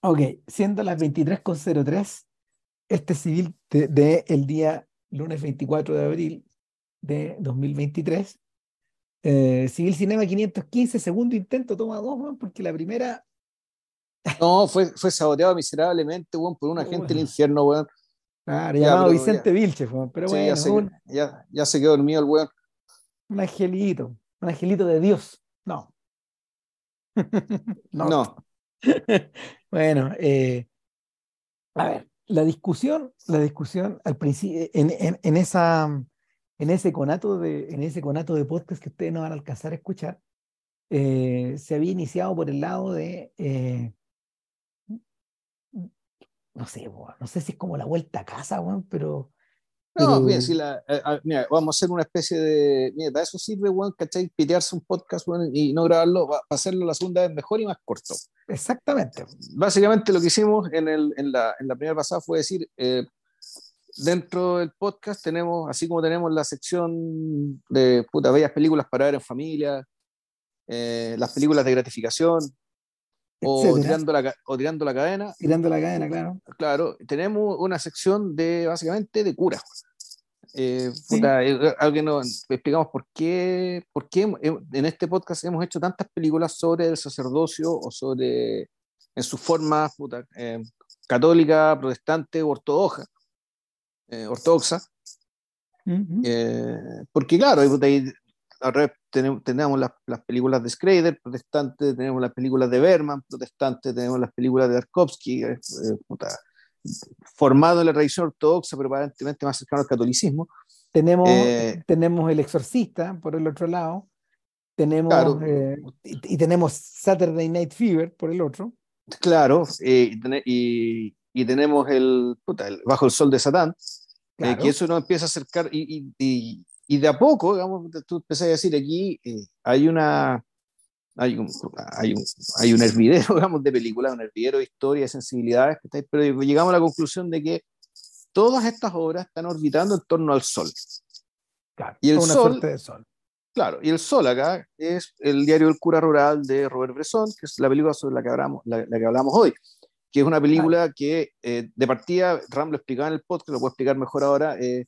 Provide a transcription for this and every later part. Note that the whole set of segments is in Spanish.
Ok, siendo las 23.03, este civil del de, el día lunes 24 de abril de 2023, eh, Civil Cinema 515, segundo intento, toma dos, porque la primera... No, fue, fue saboteado miserablemente, weón, por un agente del infierno, weón. Claro, llamado Vicente Vilche, pero bueno, ya se, un, ya, ya se quedó dormido el weón. Un angelito, un angelito de Dios. No. no. no. bueno, eh, a ver, la discusión, la discusión al principio, en, en, en, esa, en ese conato de, en ese conato de podcast que ustedes no van a alcanzar a escuchar, eh, se había iniciado por el lado de eh, no sé, no sé si es como la vuelta a casa, bueno, pero no, bien, si la, eh, ah, mira, vamos a hacer una especie de. Mira, para eso sirve, weón, ¿cachai? Pitearse un podcast, weón, y no grabarlo, para hacerlo la segunda vez mejor y más corto. Exactamente. Básicamente lo que hicimos en, el, en, la, en la primera pasada fue decir: eh, dentro del podcast tenemos, así como tenemos la sección de puta, bellas películas para ver en familia, eh, las películas de gratificación, o tirando, la, o tirando la cadena. Tirando la cadena, claro. Claro, tenemos una sección de básicamente de curas. Eh, puta, eh, algo no explicamos por qué, por qué en este podcast hemos hecho tantas películas sobre el sacerdocio o sobre en su forma puta, eh, católica, protestante o ortodoxa. Eh, ortodoxa. porque claro, tenemos, tenemos las, las, películas de Schrader, protestante, tenemos las películas de Berman, protestante, tenemos las películas de Tarkovsky, puta, formado en la tradición ortodoxa, pero aparentemente más cercano al catolicismo. Tenemos, eh, tenemos El Exorcista, por el otro lado. Tenemos, eh, y, y, tenemos Saturday Night Fever, por el otro. Claro, eh, y, y, tenemos el, puta, el, Bajo el Sol de Satán, claro. que eso nos empieza a acercar, y, y, de a poco, digamos, tú empezás a decir aquí, hay una hay un, hay un, hay un hervidero, digamos, de películas, un hervidero de historia, de sensibilidades, pero llegamos a la conclusión de que todas estas obras están orbitando en torno al Sol. Claro, y el una sol, de sol. Claro, y el Sol acá es el diario El cura rural de Robert Bresson, que es la película sobre la que hablamos, la, la que hablamos hoy, que es una película claro. que eh, de partida, Ram lo explicaba en el podcast, lo puedo explicar mejor ahora, eh,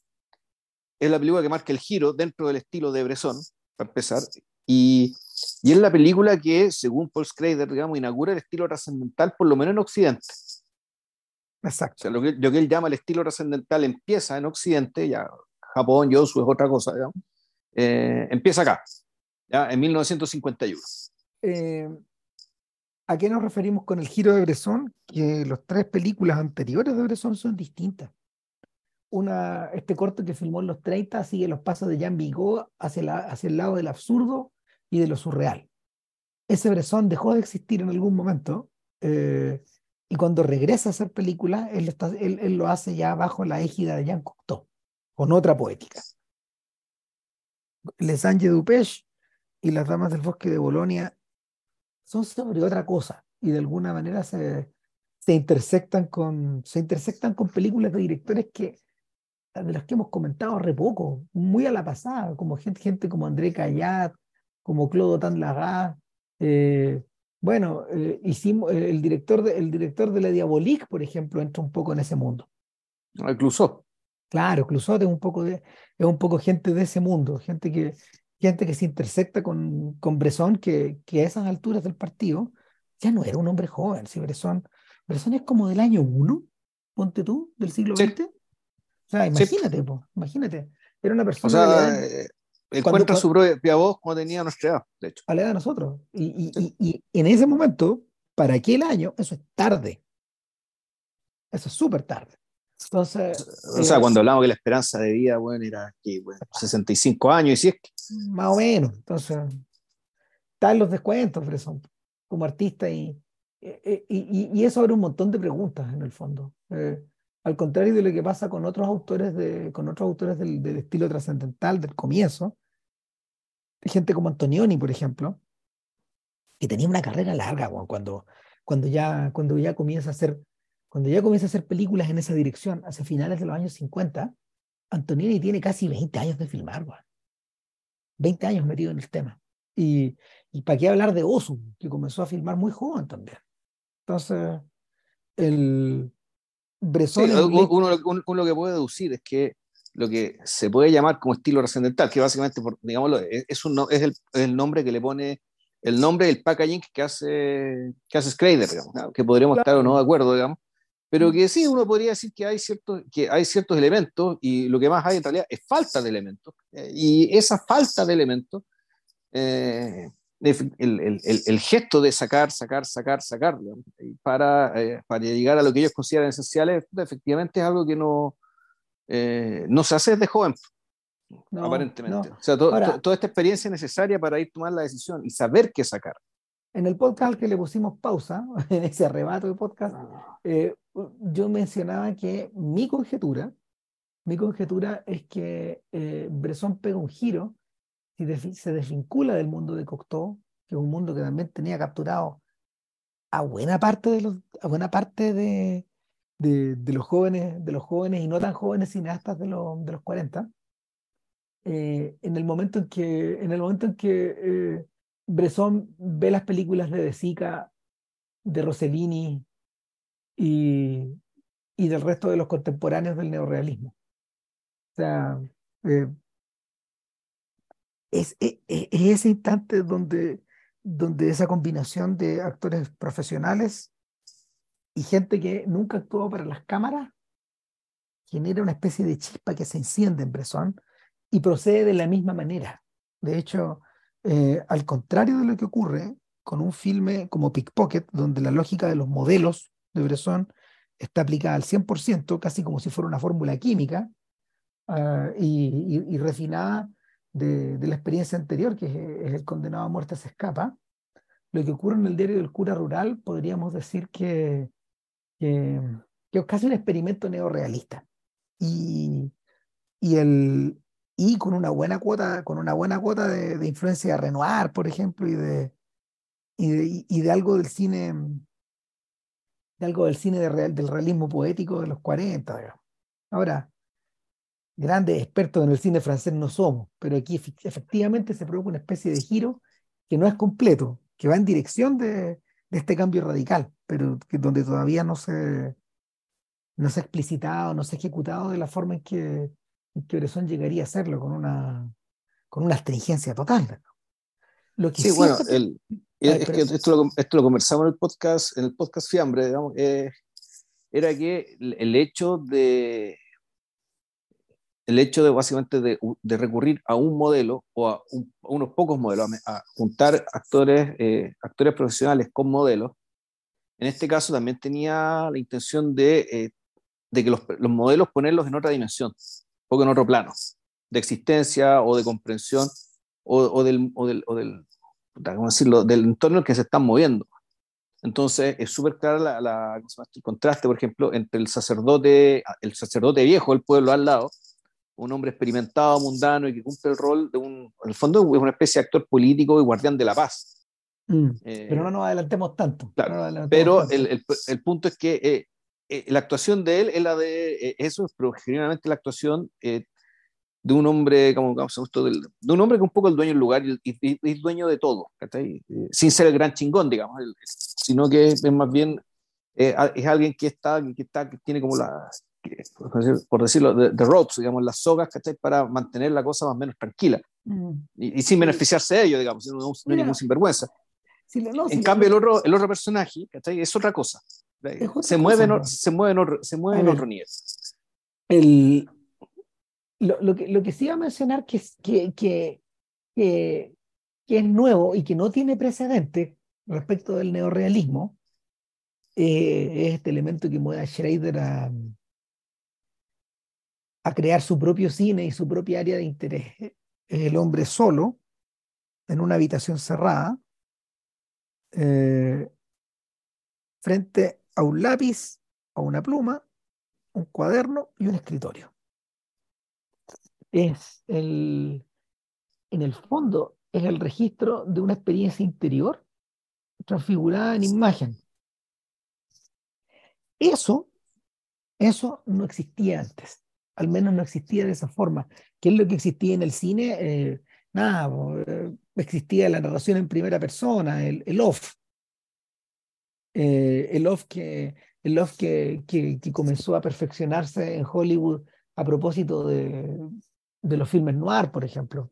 es la película que marca el giro dentro del estilo de Bresson, para empezar, y, y es la película que, según Paul Schrader, digamos, inaugura el estilo trascendental, por lo menos en Occidente. Exacto. O sea, lo, que, lo que él llama el estilo trascendental empieza en Occidente, ya Japón, Yosu es otra cosa, digamos. Eh, empieza acá, ya en 1951. Eh, ¿A qué nos referimos con el giro de Bresson? Que las tres películas anteriores de Bresson son distintas. Una, este corto que filmó en los 30 sigue los pasos de Jean Vigo hacia, la, hacia el lado del absurdo y de lo surreal. Ese Bresson dejó de existir en algún momento eh, y cuando regresa a hacer películas, él, está, él, él, lo hace ya bajo la égida de Jean Cocteau, con otra poética. Les Anges Dupech y Las Damas del Bosque de Bolonia son sobre otra cosa y de alguna manera se, se, intersectan, con, se intersectan con películas de directores que de las que hemos comentado re poco, muy a la pasada, como gente, gente como André Cayat, como Claude Tanlagat, eh, bueno, eh, hicimos, el, director de, el director de La Diabolique, por ejemplo, entra un poco en ese mundo. El Clusot. Claro, Clusot es un poco, de, es un poco gente de ese mundo, gente que, gente que se intersecta con, con Bresson, que, que a esas alturas del partido ya no era un hombre joven. Si Bresson, Bresson es como del año 1, ponte tú, del siglo XX. Sí. O sea, imagínate, sí. po, imagínate. Era una persona. O sea, eh, encuentra cuando, su propia voz cuando tenía nuestra edad, de hecho. A la edad de nosotros. Y, y, y, y, en ese momento, para aquel año, eso es tarde. Eso es súper tarde. Entonces. O sea, eh, cuando hablamos que la esperanza de vida, bueno, era que, bueno, 65 años, y si es que. Más o menos. Entonces, están los descuentos, Bresson, como artista, y, y, y, eso abre un montón de preguntas en el fondo. Eh, al contrario de lo que pasa con otros autores, de, con otros autores del, del estilo trascendental del comienzo, gente como Antonioni, por ejemplo, que tenía una carrera larga cuando, cuando, ya, cuando ya comienza a hacer cuando ya comienza a hacer películas en esa dirección, hacia finales de los años 50, Antonioni tiene casi 20 años de filmar, güey. 20 años metido en el tema. Y, y para qué hablar de Osu, que comenzó a filmar muy joven también. Entonces, el Bresson sí, uno, uno, uno, lo que puede deducir es que lo que se puede llamar como estilo trascendental, que básicamente, digámoslo, es, un, es, el, el, nombre que le pone, el nombre del packaging que hace, que hace Schrader, digamos, que podríamos estar o no de acuerdo, digamos, pero mm. que sí, uno podría decir que hay, ciertos, que hay ciertos elementos y lo que más hay en realidad es falta de elementos. Eh, y esa falta de elementos, eh, el, el, el, gesto de sacar, sacar, sacar, sacar, para, eh, para llegar a lo que ellos consideran esenciales, efectivamente es algo que no, no se hace desde joven. aparentemente. O sea, toda esta experiencia es necesaria para ir a tomar la decisión y saber qué sacar. En el podcast que le pusimos pausa, en ese arrebato de podcast, eh, yo mencionaba que mi conjetura, mi conjetura es que eh, Bresson pega un giro se desvincula del mundo de Cocteau, que es un mundo que también tenía capturado a buena parte de los, a buena parte de, de, los jóvenes, de los jóvenes y no tan jóvenes cineastas de, los, de los 40. Eh, en el momento en que, en el momento en que eh, Bresson ve las películas de De Sica, de Rossellini, y, y del resto de los contemporáneos del neorealismo. O sea, eh, es, es, es, ese instante donde, donde esa combinación de actores profesionales y gente que nunca actuó para las cámaras genera una especie de chispa que se enciende en Bresson y procede de la misma manera. De hecho, eh, al contrario de lo que ocurre con un filme como Pickpocket, donde la lógica de los modelos de Bresson está aplicada al 100%, casi como si fuera una fórmula química, y, y, y, refinada de, la experiencia anterior, que es, el condenado a muerte se escapa. Lo que ocurre en el diario del cura rural, podríamos decir que, que, que es casi un experimento neorealista. Y, y, el, y con una buena cuota, con una buena cuota de, de influencia de Renoir, por ejemplo, y de, y de, y de algo del cine de algo del cine de real, del realismo poético de los 40. Digamos. Ahora, grandes expertos en el cine francés no somos, pero aquí efectivamente se produce una especie de giro que no es completo, que va en dirección de, de este cambio radical, pero que, donde todavía no se, no se ha explicitado, no se ha ejecutado de la forma en que, en que Bresson llegaría a hacerlo, con una, con una astringencia total. Lo que sí, sí bueno, el, es que esto lo, esto lo, conversamos en el podcast, en el podcast Fiambre, digamos, eh, era que el hecho de el hecho de básicamente de, de recurrir a un modelo o a, un, a unos pocos modelos, a, a juntar actores, eh, actores profesionales con modelos, en este caso también tenía la intención de, eh, de que los, los, modelos ponerlos en otra dimensión, o en otro plano, de existencia o de comprensión o, o, del, o, del, o del, ¿cómo decirlo?, del entorno en el que se están moviendo. Entonces, es súper claro la, la, el contraste, por ejemplo, entre el sacerdote, el sacerdote viejo del pueblo al lado, un hombre experimentado, mundano y que cumple el rol de un, en el fondo es una especie de actor político y guardián de la paz. Mm, eh, pero no nos adelantemos tanto. Claro, no adelantemos pero tanto. El, el, el, punto es que eh, eh, la actuación de él es la de eh, eso, pero generalmente la actuación eh, de un hombre, como, como de, un hombre que un poco el dueño del lugar y, y, y dueño de todo, ¿cachai? sin ser el gran chingón, digamos, sino que es más bien eh, es alguien que está, que está, que tiene como la, por decirlo, de, de, ropes, digamos, las sogas, ¿cachai? Para mantener la cosa más o menos tranquila mm. y, y, sin beneficiarse de ello, digamos, no, no, no ningún sinvergüenza. No, en cambio, el otro, el otro personaje, ¿cachai? Es otra cosa. Es otra se, cosa, mueve en, se mueve en otro, se mueve en otro nivel. El, lo, lo, que, lo que sí iba a mencionar que, que, que, que, que es nuevo y que no tiene precedente respecto del neorealismo eh, es este elemento que mueve a Schrader a, a crear su propio cine y su propia área de interés. El hombre solo en una habitación cerrada eh, frente a un lápiz, a una pluma, un cuaderno y un escritorio es el, en el fondo, es el registro de una experiencia interior transfigurada en imagen. Eso, eso no existía antes, al menos no existía de esa forma. ¿Qué es lo que existía en el cine? Eh, nada, eh, existía la narración en primera persona, el, off. Eh, el off que, el Love que, que, comenzó a perfeccionarse en Hollywood a propósito de, de los filmes noir, por ejemplo.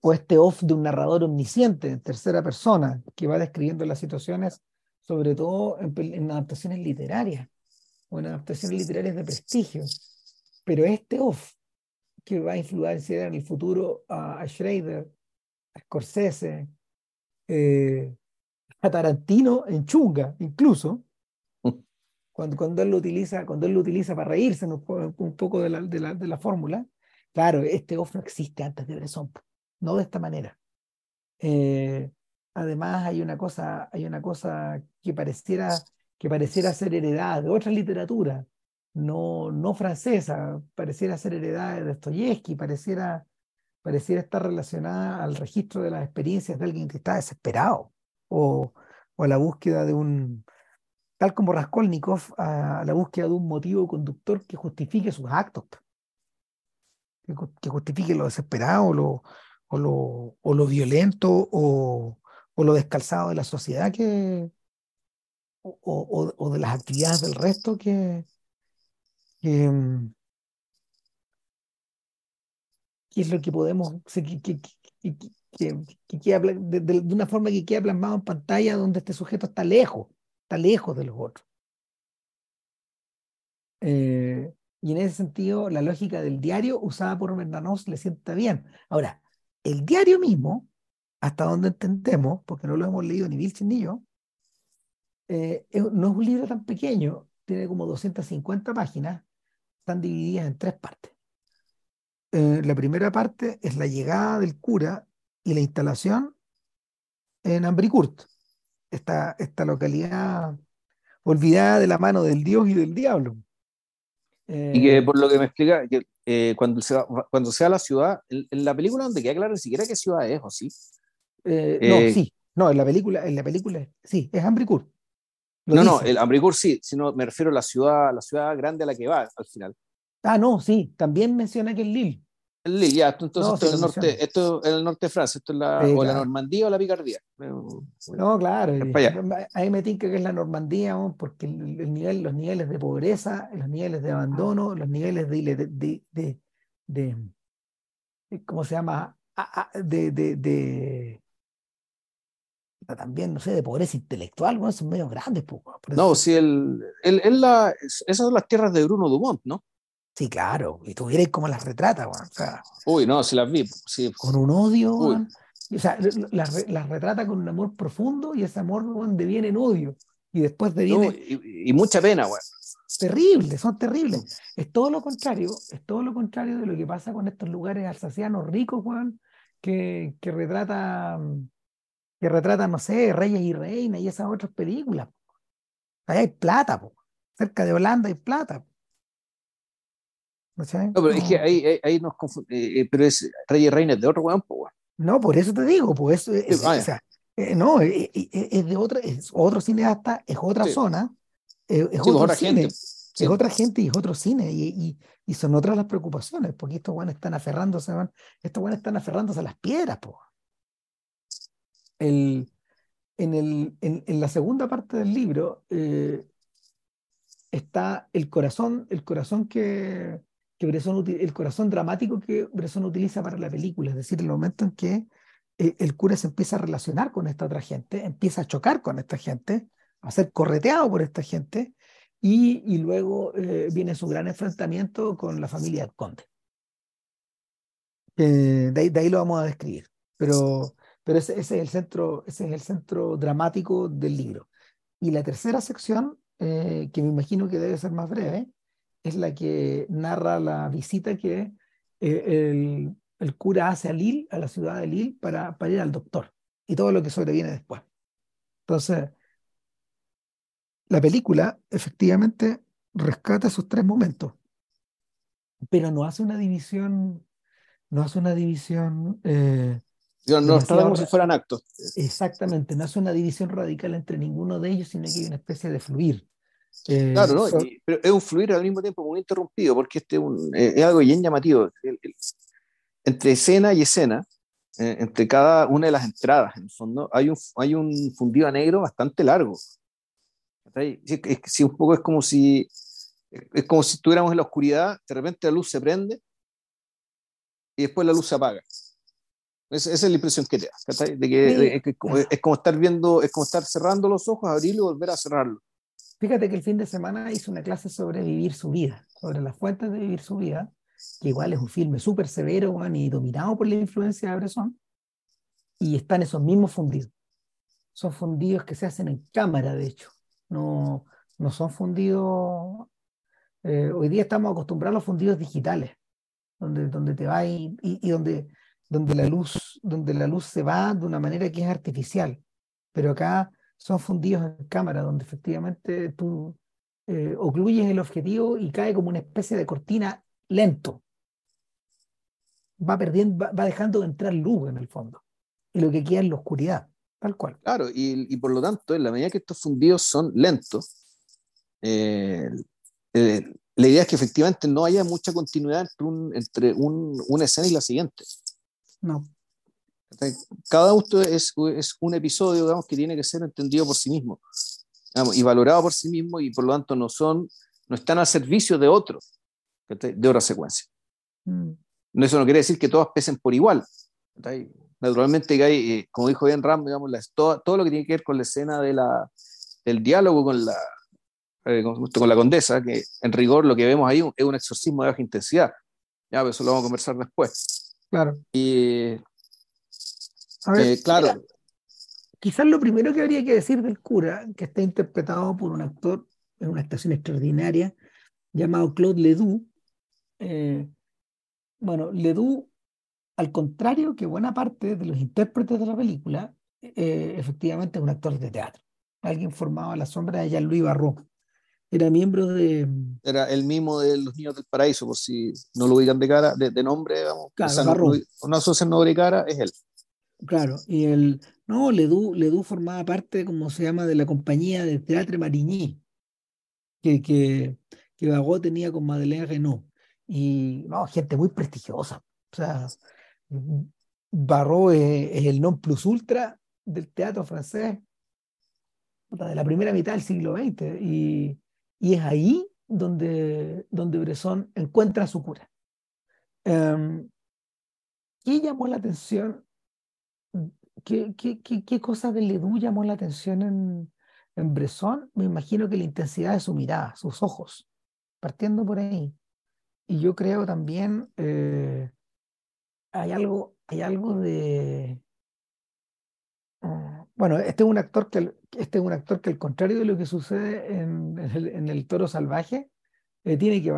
O este off de un narrador omnisciente en tercera persona que va describiendo las situaciones, sobre todo en adaptaciones literarias o en adaptaciones literarias de prestigio. Pero este off que va a influenciar en el futuro a, Schrader, a Scorsese, eh, a Tarantino en Chunga, incluso, cuando, cuando, él lo utiliza, cuando él lo utiliza para reírse un, poco de la, de la, de la fórmula, claro, este off no existe antes de Bresson, no de esta manera. Eh, además hay una cosa, hay una cosa que pareciera, que pareciera ser heredada de otra literatura, no, no francesa, pareciera ser heredada de Dostoyevsky, pareciera, pareciera estar relacionada al registro de las experiencias de alguien que está desesperado o, o a la búsqueda de un, tal como Raskolnikov, a la búsqueda de un motivo conductor que justifique sus actos, que, justifique lo desesperado o lo, o lo, o lo violento o, o, lo descalzado de la sociedad que, o, o, de las actividades del resto que, que, mm, es lo que podemos, que, que, que, de, de, una forma que queda plasmado en pantalla donde este sujeto está lejos, está lejos de los otros. Eh, y en ese sentido, la lógica del diario usada por Bernanos le sienta bien. Ahora, el diario mismo, hasta donde entendemos, porque no lo hemos leído ni Vilchen ni yo, eh, no es un libro tan pequeño, tiene como 250 páginas, están divididas en tres partes. Eh, la primera parte es la llegada del cura y la instalación en Ambricourt, esta, esta localidad olvidada de la mano del Dios y del diablo. y que eh, por lo que me explica, que, eh, cuando, se va, cuando sea la ciudad, en, la película donde queda claro ni siquiera qué ciudad es, ¿o sí? no, sí, no, en la película, en la película, sí, es No, no, el Ambricur sí, sino me refiero a la ciudad, la ciudad grande a la que va al final. Ah, no, sí, también menciona que es Lille. El Lille, ya, entonces esto, es el norte, esto es el norte de Francia, esto es la, o la Normandía o la Picardía. No, claro, ahí me tinca que es la Normandía, porque el, nivel, los niveles de pobreza, los niveles de abandono, los niveles de, de, de, de ¿cómo se llama? de, de, también, no sé, de pobreza intelectual, bueno, son medios grandes. no, si el, el, la, esas son las tierras de Bruno Dumont, ¿no? Sí, claro, y tú vieras cómo las retrata, o sea, Uy, no, si las vi. Sí. Con un odio, o sea, las, las, retrata con un amor profundo y ese amor deviene en odio. Y después deviene. y, mucha pena, güey. Terribles, son terribles. Es todo lo contrario, es todo lo contrario de lo que pasa con estos lugares alsacianos ricos, Juan, que, que retrata que retratan, no sé, Reyes y Reinas y esas otras películas. Ahí hay plata, cerca de Holanda hay plata. ¿No, pero es que ahí, ahí, nos eh, eh, pero es Reyes y Reinas de otro weón, No, por eso te digo, pues es, o sea, eh, no, es, de otra, es otro cineasta, es otra zona, es, pues, otra cine, es otra gente y es otro cine, y, y, y son otras las preocupaciones, porque estos weones están aferrándose, estos weones están aferrándose a las piedras, pues en, la segunda parte del libro eh, está el corazón, el corazón que, que el corazón dramático que Bresson utiliza para la película, es decir, el momento en que eh, el cura se empieza a relacionar con esta otra gente, empieza a chocar con esta gente, a ser correteado por esta gente, y, luego eh, viene su gran enfrentamiento con la familia del conde. de, ahí, lo vamos a describir. Pero pero ese, es el centro, ese es el centro dramático del libro. Y la tercera sección, eh, que me imagino que debe ser más breve, es la que narra la visita que eh, el, el, cura hace a Lille, a la ciudad de Lille, para, para ir al doctor y todo lo que sobreviene después. Entonces, la película efectivamente rescata esos tres momentos, pero no hace una división, no hace una división eh, no como si fueran actos. Exactamente, no es una división radical entre ninguno de ellos, sino que hay una especie de fluir. Eh, claro, ¿no? pero es un fluir al mismo tiempo muy interrumpido, porque este es algo bien llamativo. entre escena y escena, eh, entre cada una de las entradas, en el fondo, hay un, hay un fundido a negro bastante largo. Si un poco es como si es como si estuviéramos en la oscuridad, de repente la luz se prende y después la luz se apaga. Esa es la impresión que te da. De que, es, como, estar viendo, es como estar cerrando los ojos, abrirlo y volver a cerrarlo. Fíjate que el fin de semana hice una clase sobre vivir su vida, sobre las fuentes de vivir su vida, que igual es un filme súper severo y dominado por la influencia de Bresson, y están esos mismos fundidos. Son fundidos que se hacen en cámara, de hecho. No, no son fundidos. Eh, hoy día estamos acostumbrados a los fundidos digitales, donde, donde te va y, y, donde, donde, la luz, donde la luz se va de una manera que es artificial. Pero acá son fundidos en cámara, donde efectivamente tú eh, ocluyes el objetivo y cae como una especie de cortina lento. Va perdiendo, va, dejando de entrar luz en el fondo. Y lo que queda es la oscuridad, tal cual. Claro, y, y por lo tanto, en la medida que estos fundidos son lentos, eh, eh, la idea es que efectivamente no haya mucha continuidad entre, un, entre un, una escena y la siguiente. No. Cada uno es, es, un episodio digamos, que tiene que ser entendido por sí mismo y valorado por sí mismo y por lo tanto no, son, no están al servicio de otros, de otra secuencia. Mm. Eso no quiere decir que todas pesen por igual. Naturalmente, que hay, eh, como dijo bien Ram, digamos, todo, todo, lo que tiene que ver con la escena de la, del diálogo con la, eh, con, la condesa, que en rigor lo que vemos ahí es un exorcismo de baja intensidad. Ya, pero eso lo vamos a conversar después. Claro. Y, a ver, eh, claro. quizás lo primero que habría que decir del cura, que está interpretado por un actor en una estación extraordinaria llamado Claude Ledoux. Eh, bueno, Ledoux, al contrario que buena parte de los intérpretes de la película, eh, efectivamente es un actor de teatro. Alguien formado a la sombra de Jean-Louis Barrault. Era miembro de. Era el mismo de Los Niños del Paraíso, por si no lo ubican de cara, de, nombre, vamos. Claro, no, asocian nombre y cara, es él. Claro, y el. No, Ledoux, Ledoux formaba parte, como se llama, de la compañía de Teatre Marigny, que, que, que tenía con Madeleine Renault. Y no, gente muy prestigiosa. O sea, Barrault es, el non plus ultra del teatro francés de la primera mitad del siglo XX. Y, y es ahí donde, donde Bresson encuentra su cura. Um, ¿Qué llamó la atención? ¿Qué, qué, qué, qué cosa de Ledoux llamó la atención en, en Bresson? Me imagino que la intensidad de su mirada, sus ojos, partiendo por ahí. Y yo creo también eh, hay algo, hay algo de. Bueno, este es un actor que este es un actor que al contrario de lo que sucede en, en, el, Toro Salvaje, eh, tiene que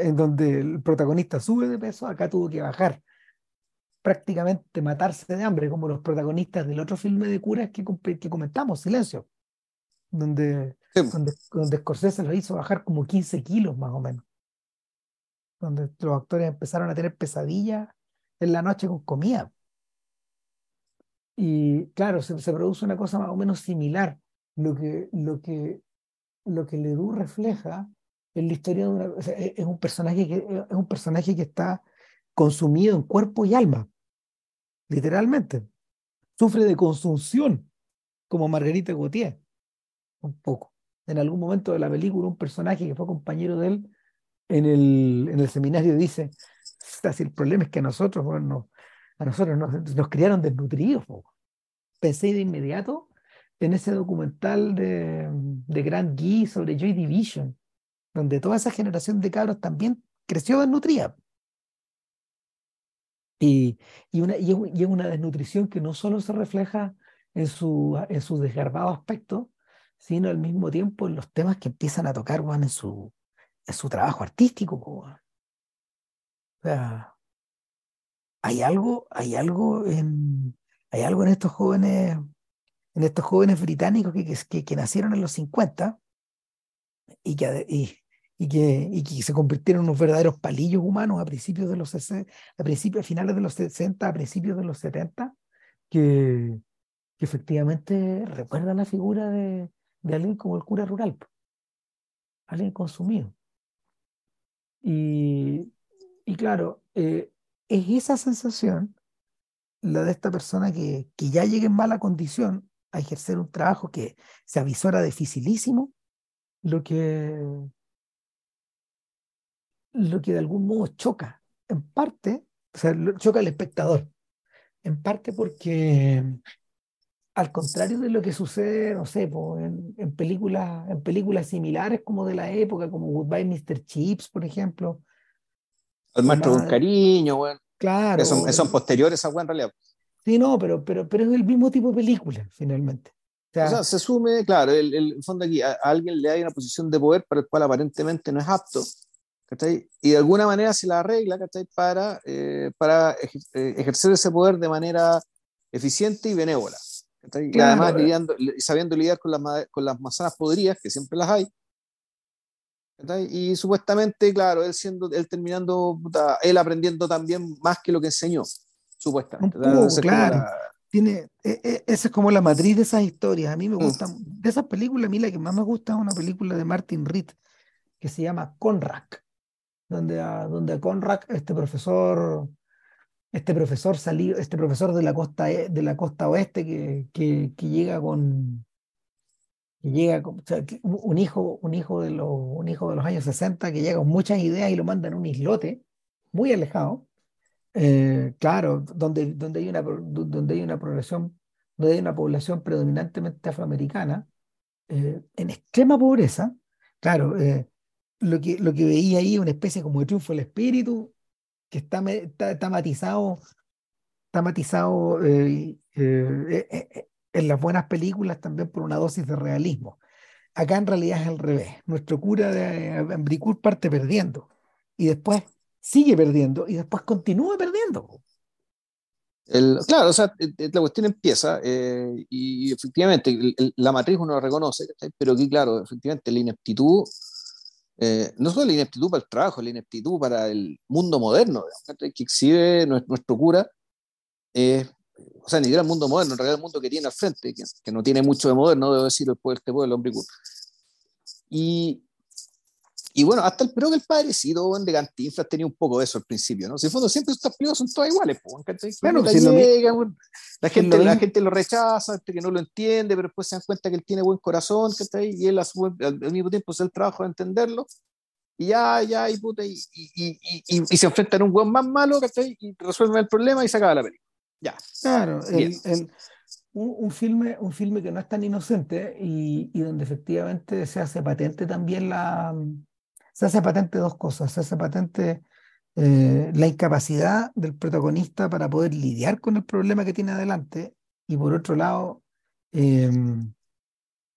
en donde el protagonista sube de peso, acá tuvo que bajar prácticamente matarse de hambre, como los protagonistas del otro filme de curas que, que comentamos, Silencio, donde, donde, donde Scorsese lo hizo bajar como 15 kilos más o menos donde los actores empezaron a tener pesadillas en la noche con comida. Y claro, se, produce una cosa más o menos similar. Lo que, lo que, lo que Ledoux refleja en la historia de una, es, un personaje que, es un personaje que está consumido en cuerpo y alma, literalmente. Sufre de consunción, como Margarita Gautier, un poco. En algún momento de la película, un personaje que fue compañero de él en el, en el seminario dice, el problema es que a nosotros, bueno, a nosotros nos, nos criaron desnutridos. Pensé de inmediato en ese documental de, de Grant Gee sobre Joy Division, donde toda esa generación de cabros también creció desnutrida. Y, y, una, y, es una desnutrición que no solo se refleja en su, en su desgarbado aspecto, sino al mismo tiempo en los temas que empiezan a tocar bueno, en, su, en su trabajo artístico. O sea, hay algo, hay algo en, hay algo en estos jóvenes, en estos jóvenes británicos que, que, que nacieron en los 50 y que, y, y, que, y que se convirtieron en unos verdaderos palillos humanos a principios de los a principios, a finales de los 60, a principios de los 70, que, que efectivamente recuerdan la figura de, de alguien como el cura rural, alguien consumido. Y, y claro, eh, es esa sensación la de esta persona que, que ya llega en mala condición a ejercer un trabajo que se avisora dificilísimo lo que, lo que de algún modo choca, en parte, o sea, choca al espectador, en parte porque al contrario de lo que sucede, no sé, en, en, películas, en películas similares como de la época, como Goodbye Mr. Chips, por ejemplo. El maestro con cariño, bueno. Claro. Son, son posteriores a en realidad. Sí, no, pero, pero, pero es el mismo tipo de película, finalmente. O sea, se asume, claro, el, el fondo aquí, a, alguien le hay una posición de poder para el cual aparentemente no es apto, ¿cachai? Y de alguna manera se la arregla, ¿cachai? Para, eh, para eh, ejercer ese poder de manera eficiente y benévola. Y además lidiando, sabiendo lidiar con las, con las manzanas podridas, que siempre las hay. Y supuestamente, claro, él siendo, él terminando, él aprendiendo también más que lo que enseñó, supuestamente. claro. Tiene, e, e, esa es como la matriz de esas historias. A mí me mm. gusta, de esas películas, a mí la que más me gusta es una película de Martin Reed que se llama Conrad, donde a, donde a Conrad, este profesor este profesor salido, este profesor de la costa, e, de la costa oeste que, que, llega con que llega un hijo, un hijo de los, un hijo de los años 60 que llega con muchas ideas y lo manda en un islote muy alejado. Eh, claro, donde, donde, hay una, donde hay una población, donde hay una población predominantemente afroamericana, eh, en extrema pobreza, claro, eh, lo, que, lo que veía ahí una especie como de triunfo del espíritu, que está, está, matizado, en las buenas películas también por una dosis de realismo. Acá en realidad es al revés. Nuestro cura de Ambricur parte perdiendo y después sigue perdiendo y después continúa perdiendo. El, claro, o sea, la cuestión empieza y, efectivamente la matriz uno la reconoce, pero aquí, claro, efectivamente la ineptitud eh, no solo la ineptitud para el trabajo, la ineptitud para el mundo moderno que exhibe nuestro, cura, eh, o sea, ni siquiera el mundo moderno, en realidad el mundo que tiene al frente, que, no tiene mucho de moderno, debo decir, después este pueblo, hombre y, y bueno, hasta el pero que el padrecito de Cantinflas tenía un poco de eso al principio, ¿no? Si en fondo siempre estas películas son todas iguales, Claro, la, la, gente, la gente lo rechaza, que no lo entiende, pero después se dan cuenta que él tiene buen corazón, Y él al, mismo tiempo hace el trabajo de entenderlo. Y ya, ya, y puta, y, y, y, y se enfrentan a un buen más malo, ¿cachai? Y resuelven el problema y se acaba la película. Ya. Claro, el, el, un, un, filme, un filme que no es tan inocente y, y donde efectivamente se hace patente también la, se hace patente dos cosas. Se hace patente eh, la incapacidad del protagonista para poder lidiar con el problema que tiene adelante y por otro lado, em,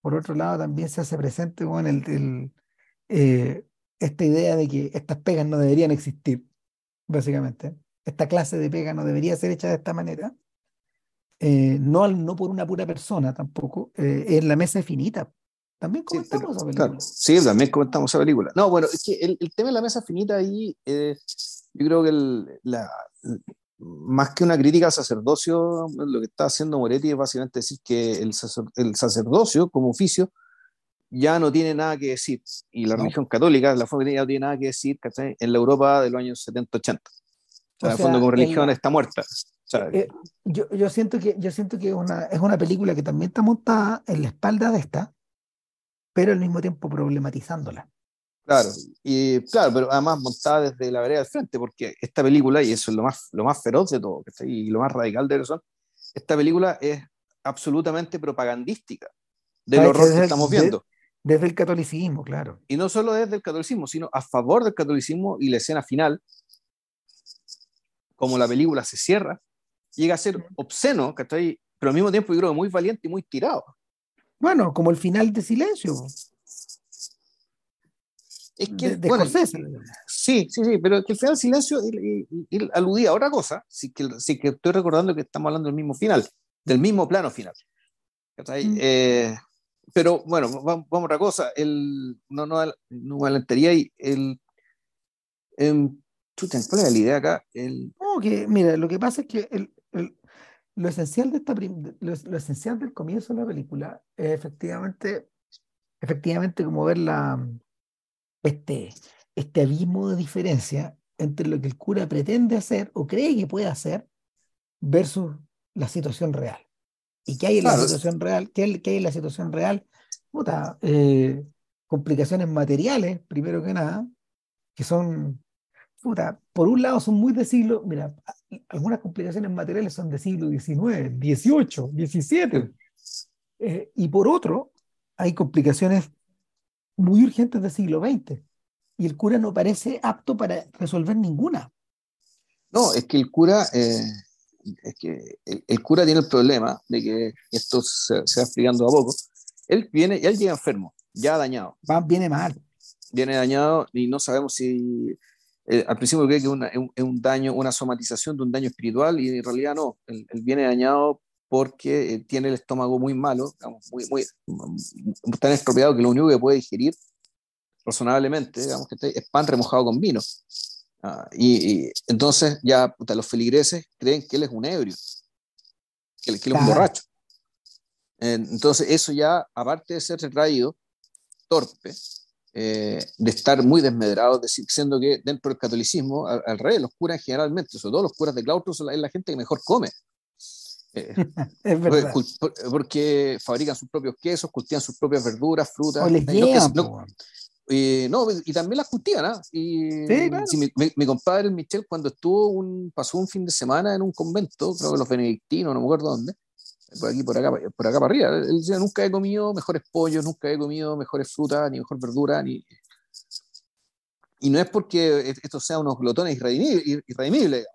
por otro lado también se hace presente con el, eh, esta idea de que estas pegas no deberían existir, básicamente. Esta clase de pega no debería ser hecha de esta manera. Eh, no, no por una pura persona tampoco, es la mesa finita. También comentamos esa película. sí, también comentamos esa película. No, bueno, es que el, el tema de la mesa finita ahí, eh, yo creo que el, la, más que una crítica al sacerdocio, lo que está haciendo Moretti es básicamente decir que el, el sacerdocio como oficio ya no tiene nada que decir. Y la religión católica, la familia ya no tiene nada que decir en la Europa de los años 70-80. O sea, en el fondo como religión está muerta. Eh, yo, yo, siento que, yo siento que una, es una película que también está montada en la espalda de esta, pero al mismo tiempo problematizándola. Claro, y claro, pero además montada desde la vereda del frente, porque esta película, y eso es lo más, lo más feroz de todo, y lo más radical de eso, esta película es absolutamente propagandística del horror que estamos viendo. desde el catolicismo, claro. Y no solo desde el catolicismo, sino a favor del catolicismo y la escena final, como la película se cierra, llega a ser obsceno, pero al mismo tiempo yo creo muy valiente y muy tirado. Bueno, como el final de Silencio. Es que, bueno, sí, sí, sí, pero que el final de Silencio aludía a otra cosa, sí que, sí que estoy recordando que estamos hablando del mismo final, del mismo plano final. Mm. Eh, pero bueno, vamos, a otra cosa. El, no, no, no adelantaría y el. Em, ¿Cuál es la idea acá? El... No, que, mira, lo que pasa es que el, lo esencial, de esta lo, esencial del comienzo de la película es efectivamente, efectivamente como ver la, este, este abismo de diferencia entre lo que el cura pretende hacer o cree que puede hacer versus la situación real. ¿Y qué hay en la situación real? ¿Qué hay, en la situación real? Puta, eh, complicaciones materiales, primero que nada, que son, puta, por un lado son muy de siglo, mira, algunas complicaciones materiales son de siglo XIX, XVIII, XVII, y por otro, hay complicaciones muy urgentes del siglo XX, y el cura no parece apto para resolver ninguna. No, es que el cura, eh, es que el, cura tiene el problema de que esto se, se va explicando a poco. Él viene, él llega enfermo, ya dañado. Va, viene mal. Viene dañado y no sabemos si eh, al principio cree que es, un, daño, una somatización de un daño espiritual y en realidad no. Él, viene dañado porque eh, tiene el estómago muy malo, muy, muy, tan estropeado que lo único que puede digerir razonablemente, digamos que es pan remojado con vino. Ah, y, entonces ya los feligreses creen que él es un ebrio, que, él, es un borracho. Entonces eso ya, aparte de ser retraído, torpe, eh, de estar muy desmedrado, siendo que dentro del catolicismo, al, revés, los curas generalmente, sobre todo los curas de claustro, son la, gente que mejor come. Eh, es verdad. Porque, fabrican sus propios quesos, cultivan sus propias verduras, frutas. no, y también las cultivan. ¿ah? Y, mi, compadre el Michel, cuando estuvo un, pasó un fin de semana en un convento, creo que los benedictinos, no me acuerdo dónde, por aquí, por acá, por acá para arriba. Él decía, nunca he comido mejores pollos, nunca he comido mejores frutas, ni mejor verdura, ni... Y no es porque estos sean unos glotones irredimibles,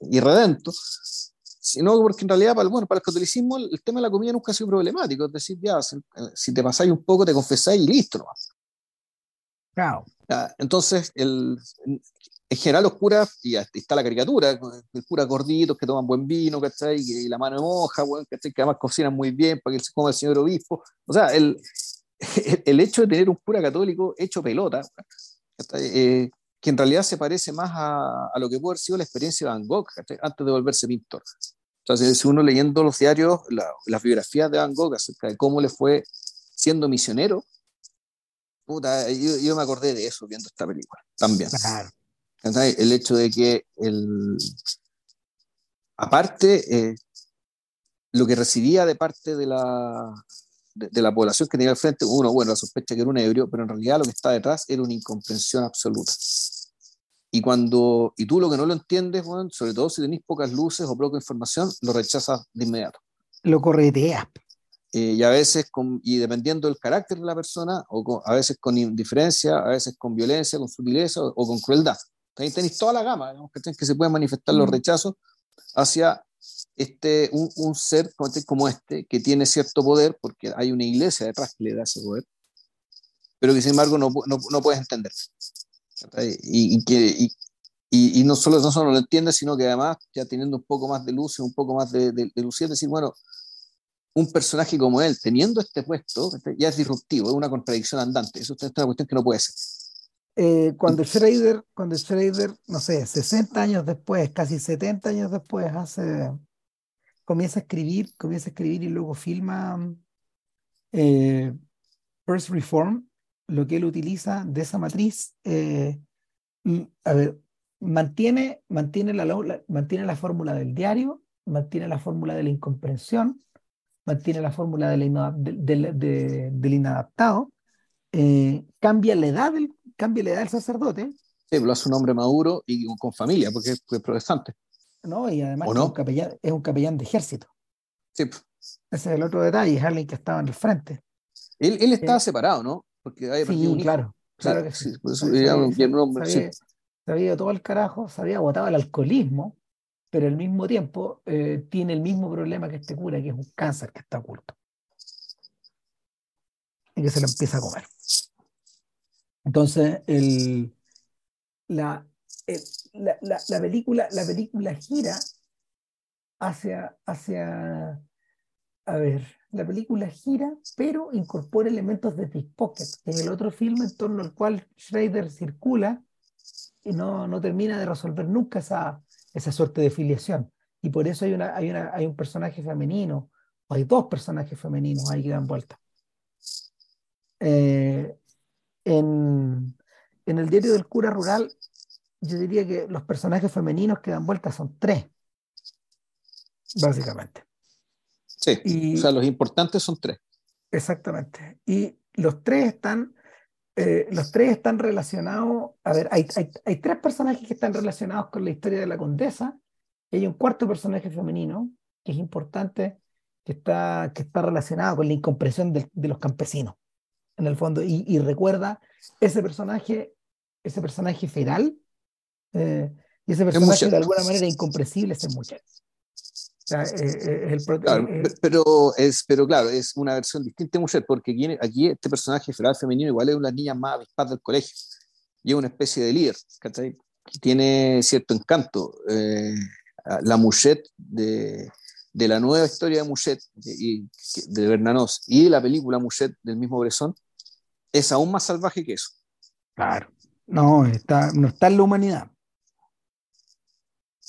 irredentos, sino porque en realidad, para, bueno, para el catolicismo el, tema de la comida nunca ha sido problemático. Es decir, ya, si, te pasáis un poco, te confesáis y listo. Claro. Entonces, el, en general los curas, y está la caricatura, el cura gordito que toman buen vino, ¿cachai? Y, la mano moja, ¿cachai? Que además cocinan muy bien para que se coma el señor obispo. O sea, el, el, hecho de tener un cura católico hecho pelota, eh, que en realidad se parece más a, a, lo que puede haber sido la experiencia de Van Gogh, antes de volverse pintor. Entonces, si uno leyendo los diarios, las biografías de Van Gogh acerca de cómo le fue siendo misionero, puta, yo, yo me acordé de eso viendo esta película también. Claro. El hecho de que, el, aparte, eh, lo que recibía de parte de la, de, la población que tenía al frente, uno, bueno, la sospecha que era un ebrio, pero en realidad lo que está detrás era una incomprensión absoluta. Y cuando, y tú lo que no lo entiendes, bueno, sobre todo si tenés pocas luces o poca información, lo rechazas de inmediato. Lo correteas. Eh, y a veces, con, y dependiendo del carácter de la persona, o a veces con indiferencia, a veces con violencia, con sutileza o con crueldad. Ahí tenéis toda la gama que se pueden manifestar los mm. rechazos hacia este, un, un ser como este que tiene cierto poder, porque hay una iglesia detrás que le da ese poder, pero que sin embargo no, no, no puedes entender. Y, y, que, y, y, no, solo, no solo lo entiendes, sino que además, ya teniendo un poco más de luz y un poco más de, de, de es decir, bueno, un personaje como él, teniendo este puesto, ya es disruptivo, es una contradicción andante. Eso es una cuestión que no puede ser. Eh, cuando Schrader, cuando Schrader, no sé, 60 años después, casi 70 años después, hace, comienza a escribir, comienza a escribir y luego filma eh, First Reform, lo que él utiliza de esa matriz, eh, a ver, mantiene, mantiene, la, mantiene la fórmula del diario, mantiene la fórmula de la incomprensión, mantiene la fórmula del, inadaptado, cambia la edad del, cambia la edad del sacerdote. Sí, lo hace un hombre maduro y con familia, porque es, protestante. No, y además es, un capellán, es, un capellán, de ejército. Sí. Ese es el otro detalle, es alguien que estaba en el frente. Él, él estaba eh, separado, ¿no? Porque hay sí, claro, claro que sí. Pues, un hombre, sabía, sabía, todo el carajo, sabía agotado el alcoholismo, pero al mismo tiempo eh, tiene el mismo problema que este cura, que es un cáncer que está oculto. Y que se lo empieza a comer. Entonces, la, la, la, película, la película gira hacia, hacia, a ver, la película gira, pero incorpora elementos de pickpocket, en el otro filme en torno al cual Schrader circula y no, no termina de resolver nunca esa, esa suerte de filiación. Y por eso hay, una, hay, una, hay un personaje femenino, o hay dos personajes femeninos ahí que dan vuelta. Eh, en, en el diario del cura rural, yo diría que los personajes femeninos que dan vuelta son tres, básicamente. Sí, o sea, los importantes son tres. Exactamente. Y los tres están, eh, los tres están relacionados, a ver, hay, hay, hay, tres personajes que están relacionados con la historia de la condesa, y hay un cuarto personaje femenino que es importante, que está, que está relacionado con la incompresión de, de los campesinos, en el fondo, y, y, recuerda ese personaje, ese personaje feral, eh, y ese personaje de alguna manera incomprensible es muchacho. Eh, eh, eh, pero, es, pero claro, es una versión distinta de mujer, porque aquí, aquí este personaje feral femenino igual es una niñas más avispadas del colegio, y es una especie de líder, que tiene cierto encanto. la Muchet de, de, la nueva historia de Muchet de, de Bernanos y de la película Muchet del mismo Bresson es aún más salvaje que eso. Claro, no, está, no está en la humanidad.